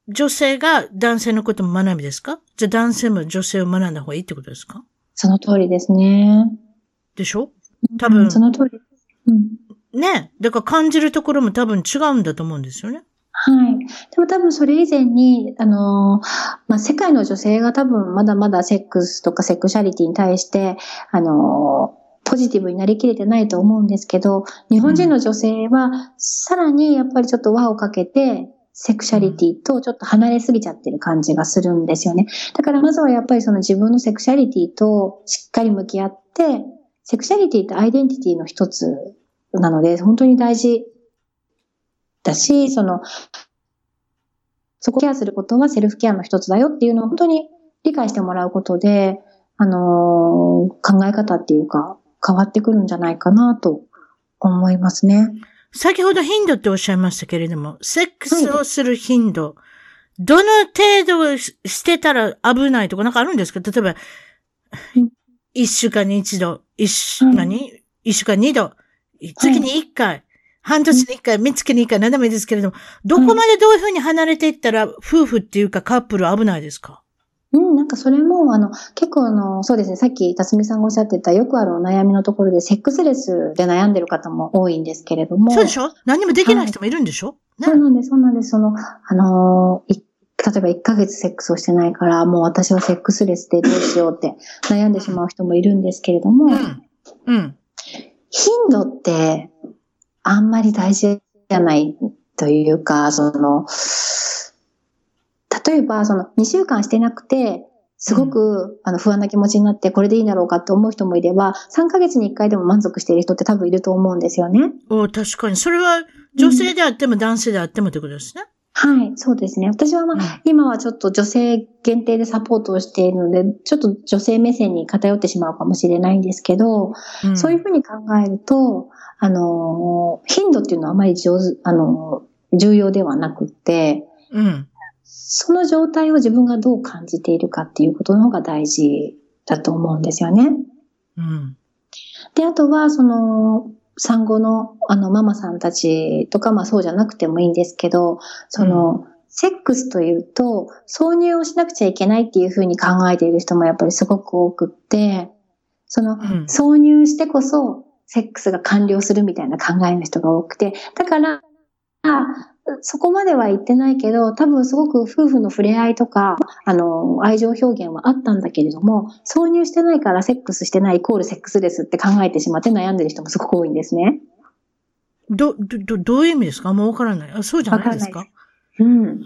女性が男性のことも学びですか？じゃあ男性も女性を学んだ方がいいってことですか？その通りですね。でしょ？多分うんその通り。うん。ね。だから感じるところも多分違うんだと思うんですよね。はい。でも多分それ以前に、あのーまあ、世界の女性が多分まだまだセックスとかセクシャリティに対して、あのーポジティブになりきれてないと思うんですけど、日本人の女性はさらにやっぱりちょっと輪をかけて、セクシャリティとちょっと離れすぎちゃってる感じがするんですよね。だからまずはやっぱりその自分のセクシャリティとしっかり向き合って、セクシャリティってアイデンティティの一つなので、本当に大事だし、その、そこをケアすることはセルフケアの一つだよっていうのを本当に理解してもらうことで、あのー考え方っていうか変わってくるんじゃないかなと思いますね。先ほど頻度っておっしゃいましたけれども、セックスをする頻度、どの程度ししてたら危ないとかなんかあるんですか？例えばうん、一週間に一度、一週間に、一週間に二度、月に一回、半年に一回、三月に一回、何でもいいですけれども、どこまでどういうふうに離れていったら、夫婦っていうかカップル危ないですか？うん、なんかそれも、あの、結構あの、そうですね、さっき辰巳さんがおっしゃってたよくあるお悩みのところで、セックスレスで悩んでる方も多いんですけれども。そうでしょ？何もできない人もいるんでしょ、ねそうなんです、そうなんです。その、あのーい例えば1ヶ月セックスをしてないから、もう私はセックスレスでどうしようって悩んでしまう人もいるんですけれども、うん。うん。頻度ってあんまり大事じゃないというか、その、例えばその2週間してなくて、すごく、あの不安な気持ちになってこれでいいんだろうかって思う人もいれば、3ヶ月に1回でも満足している人って多分いると思うんですよね。お確かに。それは女性であっても男性であってもってことですね。はい、そうですね。私はまあ、今はちょっと女性限定でサポートをしているので、ちょっと女性目線に偏ってしまうかもしれないんですけど、うんそういうふうに考えると、あのー、頻度っていうのはあまり上手、あのー、重要ではなくって、うん。その状態を自分がどう感じているかっていうことの方が大事だと思うんですよね。うん。で、あとは、その、産後の、あの、ママさんたちとか、まあそうじゃなくてもいいんですけど、その、セックスというと、挿入をしなくちゃいけないっていうふうに考えている人もやっぱりすごく多くって、その、うん。挿入してこそ、セックスが完了するみたいな考えの人が多くて、だから、あそこまでは言ってないけど、多分すごく夫婦の触れ合いとか、あの、愛情表現はあったんだけれども、挿入してないからセックスしてないイコールセックスレスって考えてしまって悩んでる人もすごく多いんですね。ど、ど、どどういう意味ですか？あんまわからない。あ、そうじゃないですか？わうん。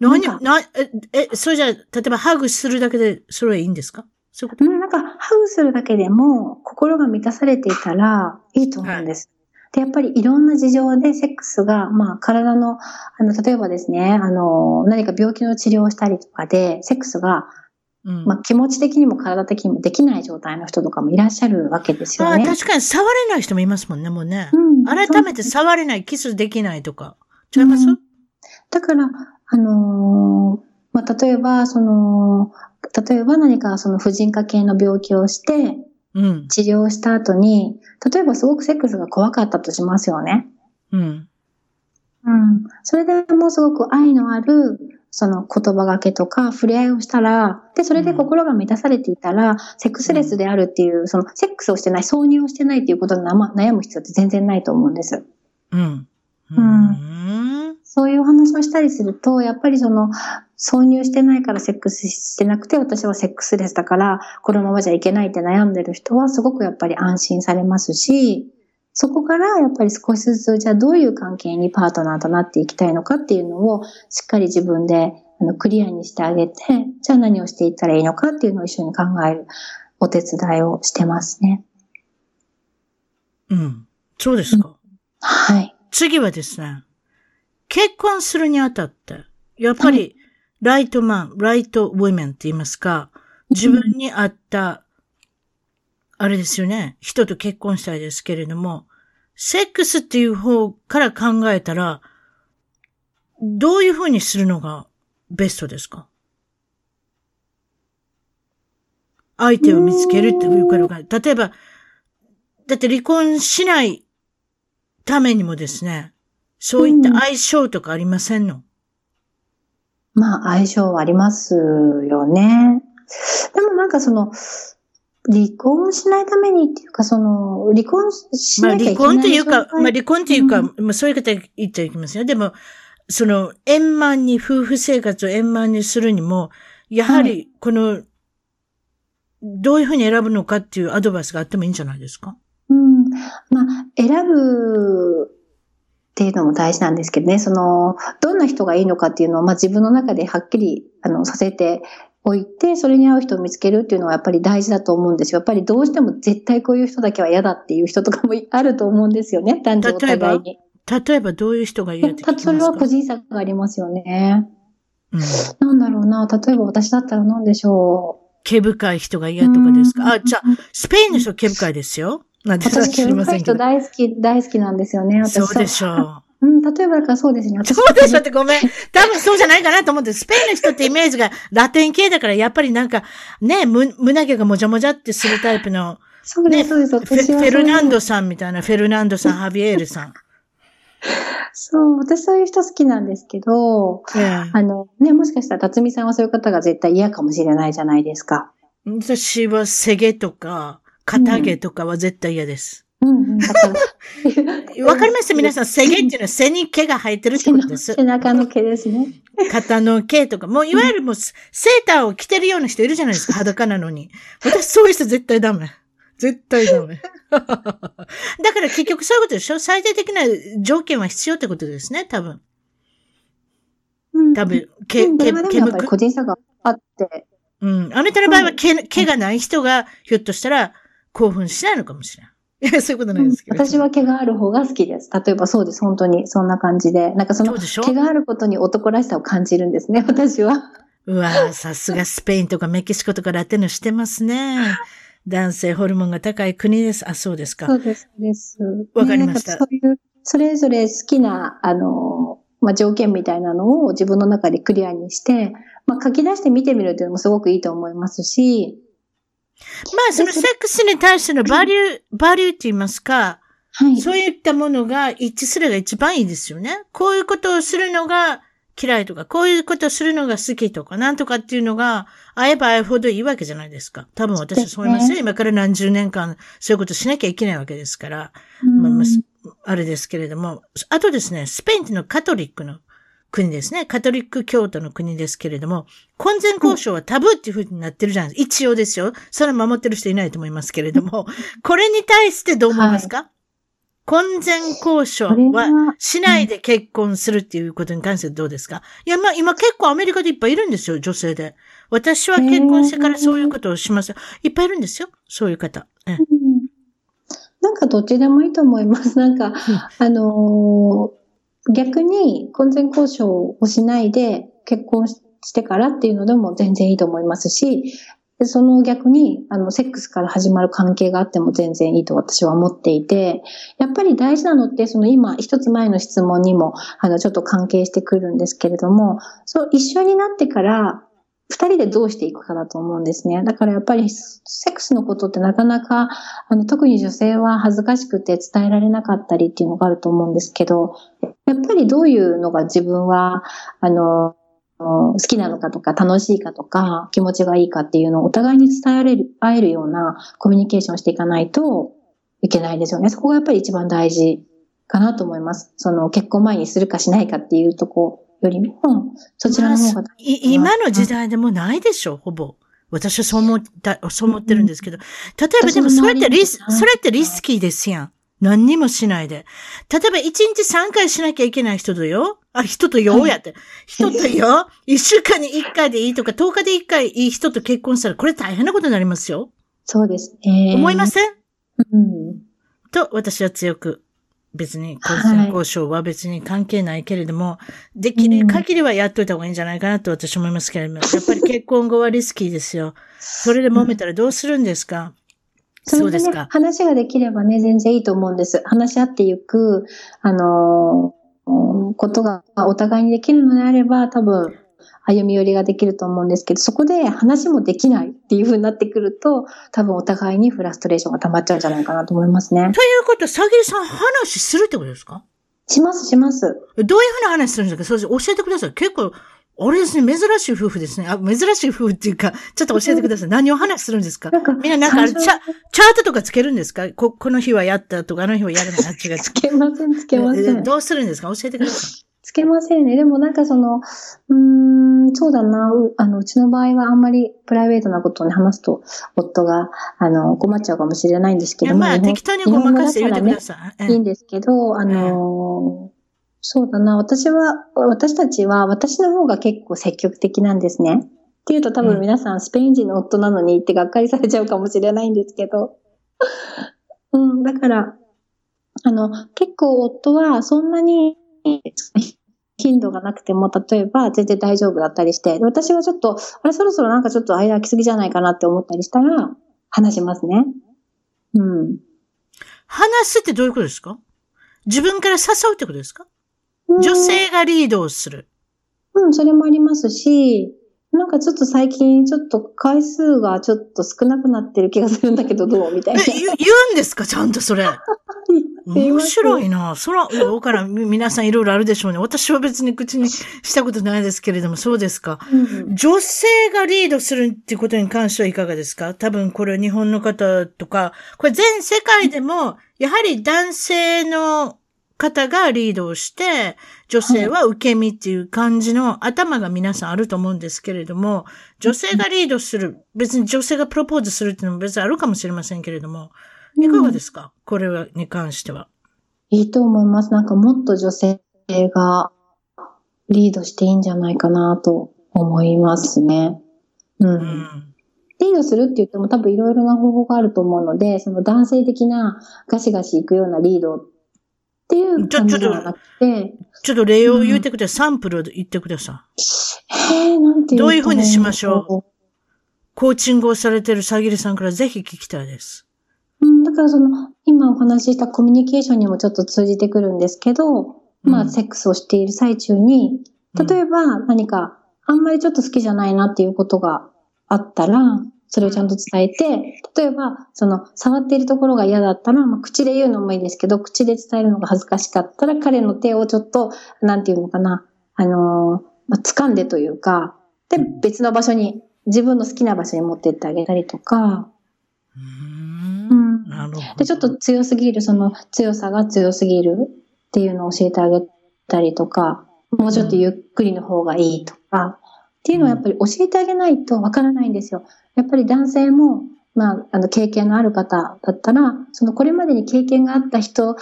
何、なんな、え、え、それじゃあ、例えばハグするだけで、それはいいんですか？そういうこうん、なんか、ハグするだけでも、心が満たされていたら、いいと思うんです。で、やっぱりいろんな事情でセックスが、まあ、体の、あの、例えばですね、あの、何か病気の治療をしたりとかで、セックスが、とうん。まあ、気持ち的にも体的にもできない状態の人とかもいらっしゃるわけですよあね。確かに触れない人もいますもんね、もうね。うん改めて触れない、キスできないとか。違います、うんだから、あのーまあ、例えば、その、例えば何かその婦人科系の病気をして、うん。治療した後に、例えばすごくセックスが怖かったとしますよね。うん。うん。それでもうすごく愛のある、その言葉がけとか触れ合いをしたら、で、それで心が満たされていたら、セックスレスであるっていう、そのセックスをしてない、挿入をしてないっていうことで悩む必要って全然ないと思うんです。うん。うん。そういうお話をしたりすると、やっぱりその、挿入してないからセックスしてなくて、私はセックスレスだから、このままじゃいけないって悩んでる人は、すごくやっぱり安心されますし、そこからやっぱり少しずつ、じゃあどういう関係にパートナーとなっていきたいのかっていうのをしっかり自分であのクリアにしてあげて、じゃあ何をしていったらいいのかっていうのを一緒に考えるお手伝いをしてますね。うん。そうですか。うん、はい。次はですね、結婚するにあたって、やっぱり、ライトマン、ライトウィメンって言いますか、自分に合ったあれですよね。人と結婚したいですけれども、セックスっていう方から考えたら、どういうふうにするのがベストですか？相手を見つけるっていうことが、例えば、だって離婚しないためにもですね、そういった相性とかありませんの、うん、まあ、相性はありますよね。でもなんかその、離婚しないためにっていうか、その、離婚しなきゃいけない。まあ離婚というか、まあ離婚というか、うん、まあそういう方言っちゃいけますよ。でも、その、円満に、夫婦生活を円満にするにも、やはり、この、はい、どういうふうに選ぶのかっていうアドバイスがあってもいいんじゃないですか？うん。まあ、選ぶっていうのも大事なんですけどね、その、どんな人がいいのかっていうのを、まあ自分の中ではっきり、あの、させて置いて、それに合う人を見つけるっていうのはやっぱり大事だと思うんですよ。やっぱりどうしても絶対こういう人だけは嫌だっていう人とかも *laughs* あると思うんですよね、男女お互いに。例えば？どういう人が嫌って聞きますか？それは個人差がありますよね。うん、なんだろうな、例えば私だったら何でしょう。毛深い人が嫌とかですか？あ、じゃあ、スペインの人毛深いですよ。なんで私、毛深い人大好き、大好きなんですよね。そうでしょう。うん、例えばだからそうですね。そうでしょってごめん。多分そうじゃないかなと思って、スペインの人ってイメージが *laughs* ラテン系だから、やっぱりなんか、ね、む、胸毛がもじゃもじゃってするタイプの、そうです、そうです。フェルナンドさんみたいな、フェルナンドさん、ハビエールさん。そう、私そういう人好きなんですけど、あの、ね、もしかしたら辰巳さんはそういう方が絶対嫌かもしれないじゃないですか。私は背毛とか、肩毛とかは絶対嫌です。うんわかります？*laughs* 皆さん、背毛っていうのは背に毛が生えてるってことです。背中の毛ですね。肩の毛とか、もういわゆるもう、セーターを着てるような人いるじゃないですか、裸なのに。私そういう人絶対ダメ。絶対ダメ。*laughs* だから結局そういうことでしょ？最低的な条件は必要ってことですね、多分。多分、毛、毛、毛むく。個人差があって。うん。あなたの場合は毛、毛がない人が、ひょっとしたら興奮しないのかもしれない。いや、そういうことないですけど、うん、私は毛がある方が好きです。例えばそうです、本当に。そんな感じで。なんかその、毛があることに男らしさを感じるんですね、私は。うわさすがスペインとかメキシコとかラテンのしてますね。男性ホルモンが高い国です。あ、そうですか。そうです、です。わかりました。そういう、それぞれ好きな、あの、まあ、条件みたいなのを自分の中でクリアにして、まあ、書き出して見てみるというのもすごくいいと思いますし、まあ、そのセックスに対してのバリュー、バリューって言いますか、はい、そういったものが一致するが一番いいですよね。こういうことをするのが嫌いとか、こういうことをするのが好きとか、なんとかっていうのが、会えば会うほどいいわけじゃないですか。多分私はそう思いますよ。ね、今から何十年間、そういうことしなきゃいけないわけですから。まあ、あれですけれども。あとですね、スペインっていうのはカトリックの国ですね。カトリック教徒の国ですけれども、婚前交渉はタブーっていうふうになってるじゃないですか。一応ですよ。それは守ってる人いないと思いますけれども、*laughs* これに対してどう思いますか、はい、婚前交渉はしないで結婚するっていうことに関してどうですか？いや、まあ今結構アメリカでいっぱいいるんですよ、女性で。私は結婚してからそういうことをします。いっぱいいるんですよ、そういう方。えなんかどっちでもいいと思います。なんか、あのー逆に婚前交渉をしないで結婚してからっていうのでも全然いいと思いますし、その逆に、あの、セックスから始まる関係があっても全然いいと私は思っていて、やっぱり大事なのって、その今、一つ前の質問にも、あの、ちょっと関係してくるんですけれども、そう、一緒になってから、二人でどうしていくかだと思うんですね。だからやっぱりセックスのことってなかなか、あの、特に女性は恥ずかしくて伝えられなかったりっていうのがあると思うんですけど、やっぱりどういうのが自分は、あの、好きなのかとか、楽しいかとか、気持ちがいいかっていうのをお互いに伝えられる、会えるようなコミュニケーションしていかないといけないですよね。そこがやっぱり一番大事かなと思います。その結婚前にするかしないかっていうとこよりも、そちらの方が、まあ、今の時代でもないでしょ、ほぼ。私はそう思った、そう思ってるんですけど。例えばでもそれってリス、それってリスキーですやん。何にもしないで。例えば1日3回しなきゃいけない人とよ。あ、人とよ、やって。人とよ。1週間に1回でいいとか、10日で1回いい人と結婚したら、これ大変なことになりますよ。そうですね。思いません？うん。と、私は強く別に、交戦交渉は別に関係ないけれども、はい、できる限りはやっといた方がいいんじゃないかなと私思いますけれども、*laughs* やっぱり結婚後はリスキーですよ。それで揉めたらどうするんですか、うん、そうですか。話ができればね、全然いいと思うんです。話し合っていく、あのー、ことがお互いにできるのであれば、多分、歩み寄りができると思うんですけど、そこで話もできないっていう風になってくると、多分お互いにフラストレーションが溜まっちゃうんじゃないかなと思いますね。ということ、さぎりさん話するってことですか？します、します。どういう風な話するんですか？それ教えてください。結構、あれですね、珍しい夫婦ですね。あ、珍しい夫婦っていうか、ちょっと教えてください。何を話するんですか？みんななんかチャ、チャートとかつけるんですか？こ、この日はやったとか、あの日はやるのあっちがつけません、つけません。どうするんですか？教えてください。つけませんね。でもなんかその、うーん、そうだな、うあの、うちの場合はあんまりプライベートなことを、ね、話すと、夫が、あの、困っちゃうかもしれないんですけども。まあ、適当にごまかして言ってください。いいんですけど、あの、そうだな、私は、私たちは、私の方が結構積極的なんですね。っていうと多分皆さん、スペイン人の夫なのにってがっかりされちゃうかもしれないんですけど。うん、だから、あの、結構夫はそんなに頻度がなくても、例えば全然大丈夫だったりして、私はちょっと、あれそろそろなんかちょっと間空きすぎじゃないかなって思ったりしたら、話しますね。うん。話すってどういうことですか？自分から誘うってことですか？女性がリードをする。うん、それもありますし、なんかちょっと最近ちょっと回数がちょっと少なくなってる気がするんだけどどう？みたいな。言うんですか？ちゃんとそれ。*laughs* 面白いな。そら、どうから皆さんいろいろあるでしょうね。私は別に口にしたことないですけれども、そうですか。うん、女性がリードするっていうことに関してはいかがですか？多分これ日本の方とか、これ全世界でも、やはり男性の方がリードをして、女性は受け身っていう感じの頭が皆さんあると思うんですけれども、女性がリードする、別に女性がプロポーズするっていうのも別にあるかもしれませんけれども、いかがですか、うん、これに関しては。いいと思います。なんかもっと女性がリードしていいんじゃないかなと思いますね。うん。うん、リードするって言っても多分いろいろな方法があると思うので、その男性的なガシガシ行くようなリードっていう感じではなくて。ちょっと例を言ってください。うん、サンプル言ってください。えー、なんてどういうふうにしましょう？コーチングをされてるさぎりさんからぜひ聞きたいです。からその、今お話ししたコミュニケーションにもちょっと通じてくるんですけど、まあ、セックスをしている最中に、例えば何か、あんまりちょっと好きじゃないなっていうことがあったら、それをちゃんと伝えて、例えば、その、触っているところが嫌だったら、まあ、口で言うのもいいですけど、口で伝えるのが恥ずかしかったら、彼の手をちょっと、なんていうのかな、あのー、まあ、掴んでというか、で、別の場所に、自分の好きな場所に持ってってあげたりとか。で、ちょっと強すぎる、その強さが強すぎるっていうのを教えてあげたりとか、もうちょっとゆっくりの方がいいとか、っていうのはやっぱり教えてあげないとわからないんですよ。やっぱり男性も、まあ、あの、経験のある方だったら、そのこれまでに経験があった人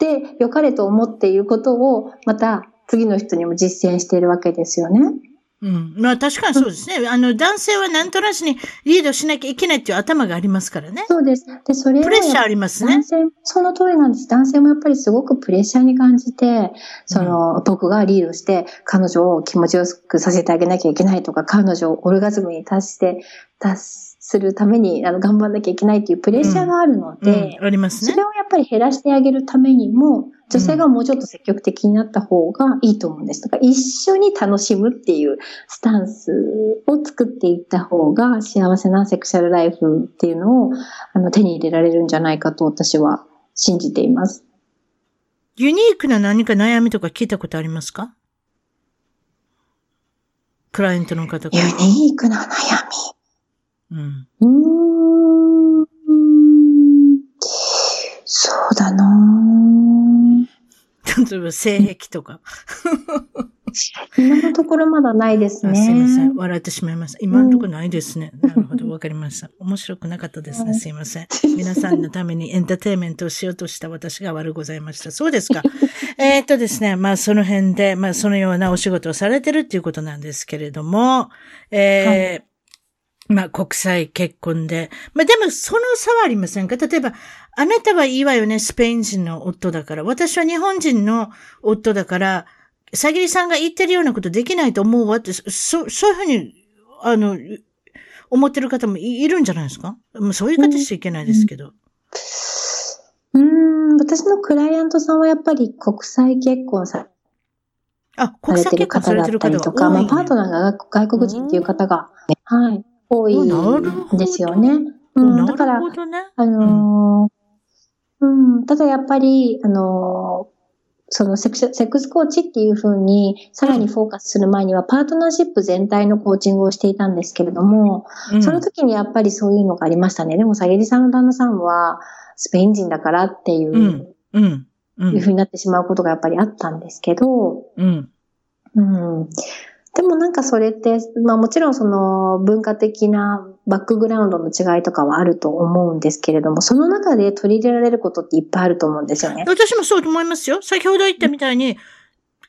で良かれと思っていることを、また次の人にも実践しているわけですよね。うん。まあ確かにそうですね。あの、男性はなんとなしにリードしなきゃいけないっていう頭がありますからね。そうです。で、それプレッシャーありますね。男性、その通りなんです。男性もやっぱりすごくプレッシャーに感じて、その、うん、僕がリードして、彼女を気持ちよくさせてあげなきゃいけないとか、彼女をオルガズムに達して、達するためにあの頑張んなきゃいけないっていうプレッシャーがあるので、ありますね。それをやっぱり減らしてあげるためにも、女性がもうちょっと積極的になった方がいいと思うんです。だから一緒に楽しむっていうスタンスを作っていった方が幸せなセクシャルライフっていうのをあの手に入れられるんじゃないかと私は信じています。ユニークな何か悩みとか聞いたことありますか？クライアントの方かユら。ニークな悩うん。み。うーん。そうだな *laughs* 例えば性癖とか。今のところまだないですあね。すいません。笑ってしまいました。今のところないですね。なるほど。わかりました。面白くなかったですね。すいません。皆さんのためにエンターテインメントをしようとした私が悪ございました。そうですか。*laughs* えーっとですね。まあその辺で、まあそのようなお仕事をされてるっていうことなんですけれども、えーまあ国際結婚で。まあでもその差はありませんか？例えば、あなたはいいわよね、スペイン人の夫だから。私は日本人の夫だから、さぎりさんが言ってるようなことできないと思うわって、そ、そういうふうに、あの、思ってる方もいいるんじゃないですか？もうそういう方しちゃいけないですけど。うーん、私のクライアントさんはやっぱり国際結婚さあ、さ国際結婚されてる方たりとか、まあ。パートナーが外外国人っていう方が、はい、多いんですよね。うん、なだからね。あのーうん、ただやっぱり、あのーそのセクセックスコーチっていう風に、さらにフォーカスする前には、パートナーシップ全体のコーチングをしていたんですけれども、うんその時にやっぱりそういうのがありましたね。でも、さげりさんの旦那さんは、スペイン人だからっていう、うんうん。う。いうん風になってしまうことがやっぱりあったんですけど、うん。うん。でもなんかそれって、まあもちろんその文化的なバックグラウンドの違いとかはあると思うんですけれども、その中で取り入れられることっていっぱいあると思うんですよね。私もそう思いますよ。先ほど言ったみたいに、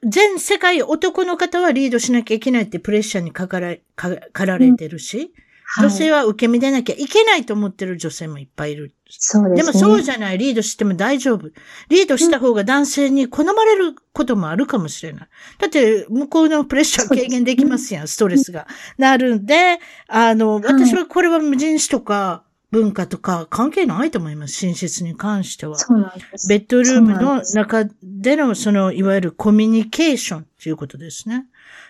全世界男の方はリードしなきゃいけないってプレッシャーにかからかかられてるし、女性は受け身でなきゃいけないと思ってる女性もいっぱいいる。そうでね。ですもそうじゃない、リードしても大丈夫。リードした方が男性に好まれることもあるかもしれない。だって、向こうのプレッシャー軽減できますやん、ストレスが。なるんで、あの、私はこれは人種とか文化とか関係ないと思います、寝室に関しては。そうなんです。ベッドルームの中での、その、いわゆるコミュニケーションということですね。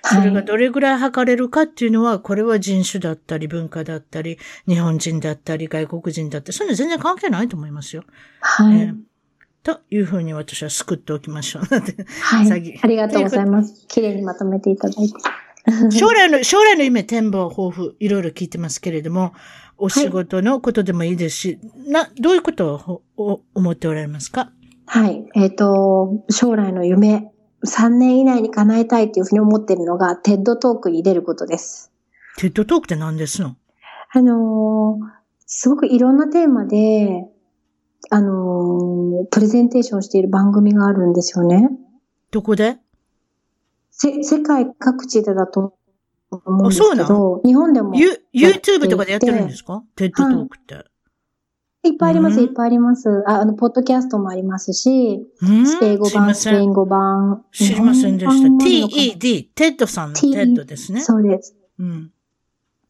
それがどれぐらい測れるかっていうのは、これは人種だったり、文化だったり、日本人だったり、外国人だったり、そういうの全然関係ないと思いますよ。はい。えーというふうに私は救っておきましょう。はい。ありがとうございます。綺麗にまとめていただいて。将来の、将来の夢、展望、抱負、いろいろ聞いてますけれども、お仕事のことでもいいですし、な、どういうことを思っておられますか？はい。えっ、と、将来の夢、3年以内に叶えたいというふうに思っているのが、 TED Talk に出ることです。 TED Talk って何ですの？あのーすごくいろんなテーマで、あのープレゼンテーションしている番組があるんですよね。どこで？せ、世界各地でだと思うんですあそうなけど、日本でもいユ YouTube とかでやってるんですか？ TED Talk って。っぱいあります、うんいっぱいあります。あ、あの、ポッドキャストもありますし、うん？英語版、スペイン語版。知りませんでした。TED、テッドさんのテッドですね。そうです。うん。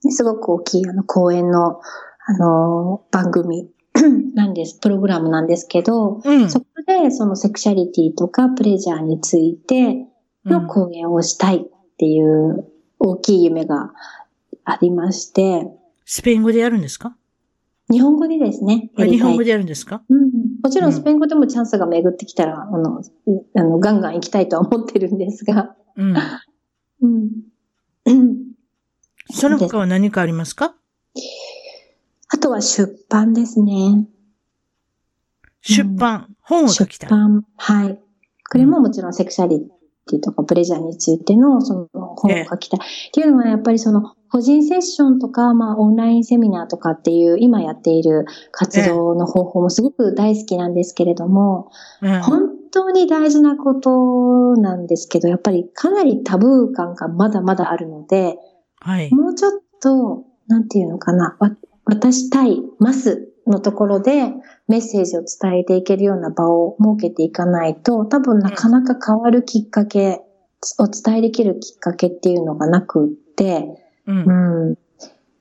すごく大きい、あの、講演の、あのー番組 *coughs* なんです、プログラムなんですけど、うん。そこで、そのセクシャリティとかプレジャーについてのうん講演をしたいっていう大きい夢がありまして、スペイン語でやるんですか？日本語でですね、日本語でやるんですか？うん、もちろんスペイン語でもチャンスが巡ってきたら、あの、あの、ガンガン行きたいとは思ってるんですが、うん。うん。うんその他は何かありますか？あとは出版ですね。出版、本を書きたい。出版。はい。これももちろんセクシャリティとかプレジャーについてのその本を書きたい。っていうのはやっぱりその個人セッションとか、まあオンラインセミナーとかっていう今やっている活動の方法もすごく大好きなんですけれども、うん本当に大事なことなんですけど、やっぱりかなりタブー感がまだまだあるので、はい。もうちょっと、なんていうのかな、わ渡したいますのところでメッセージを伝えていけるような場を設けていかないと、多分なかなか変わるきっかけ、お伝えできるきっかけっていうのがなくって、うんう。ん、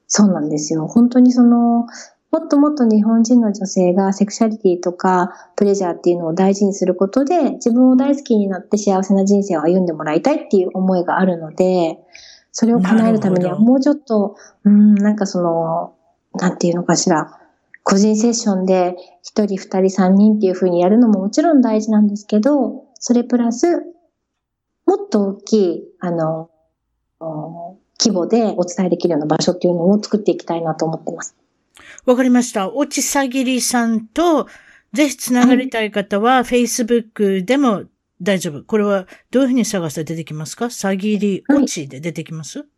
そうなんですよ。本当にその、もっともっと日本人の女性がセクシャリティとかプレジャーっていうのを大事にすることで自分を大好きになって幸せな人生を歩んでもらいたいっていう思いがあるので、それを叶えるためにはもうちょっと、うん、なんかその、なんていうのかしら、個人セッションで一人、二人、三人っていう風にやるのももちろん大事なんですけど、それプラス、もっと大きい、あの、規模でお伝えできるような場所っていうのを作っていきたいなと思ってます。わかりました。落ちさぎりさんと、ぜひつながりたい方は、Facebook でも大丈夫。これはどういうふうに探したら出てきますか？さぎり落ちで出てきます、はい、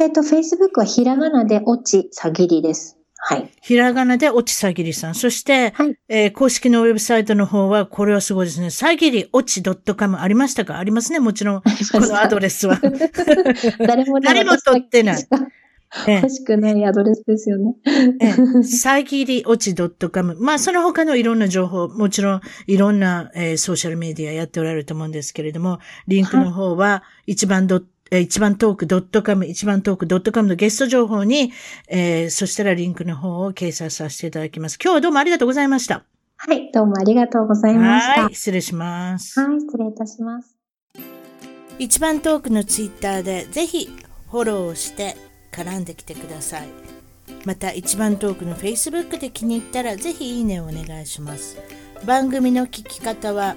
えっ、ー、と、Facebook はひらがなで落ちさぎりです。はい。ひらがなで落ちさぎりさん。そして、はい、えー、公式のウェブサイトの方は、これはすごいですね。さぎり落ち .com ありましたか？ありますね。もちろん、このアドレスは。*laughs* 誰も誰も取ってない。欲しくないアドレスですよね。さぎり落ち .com。まあ、その他のいろんな情報、もちろんいろんな、えー、ソーシャルメディアやっておられると思うんですけれども、リンクの方は一番ドッ一番トーク .com、一番トーク .com のゲスト情報に、えー、そしたらリンクの方を掲載させていただきます。今日はどうもありがとうございました。はい、どうもありがとうございました。はい、失礼します。はい、失礼いたします。一番トークのツイッターでぜひフォローして絡んできてください。また一番トークの Facebook で気に入ったらぜひいいねをお願いします。番組の聞き方は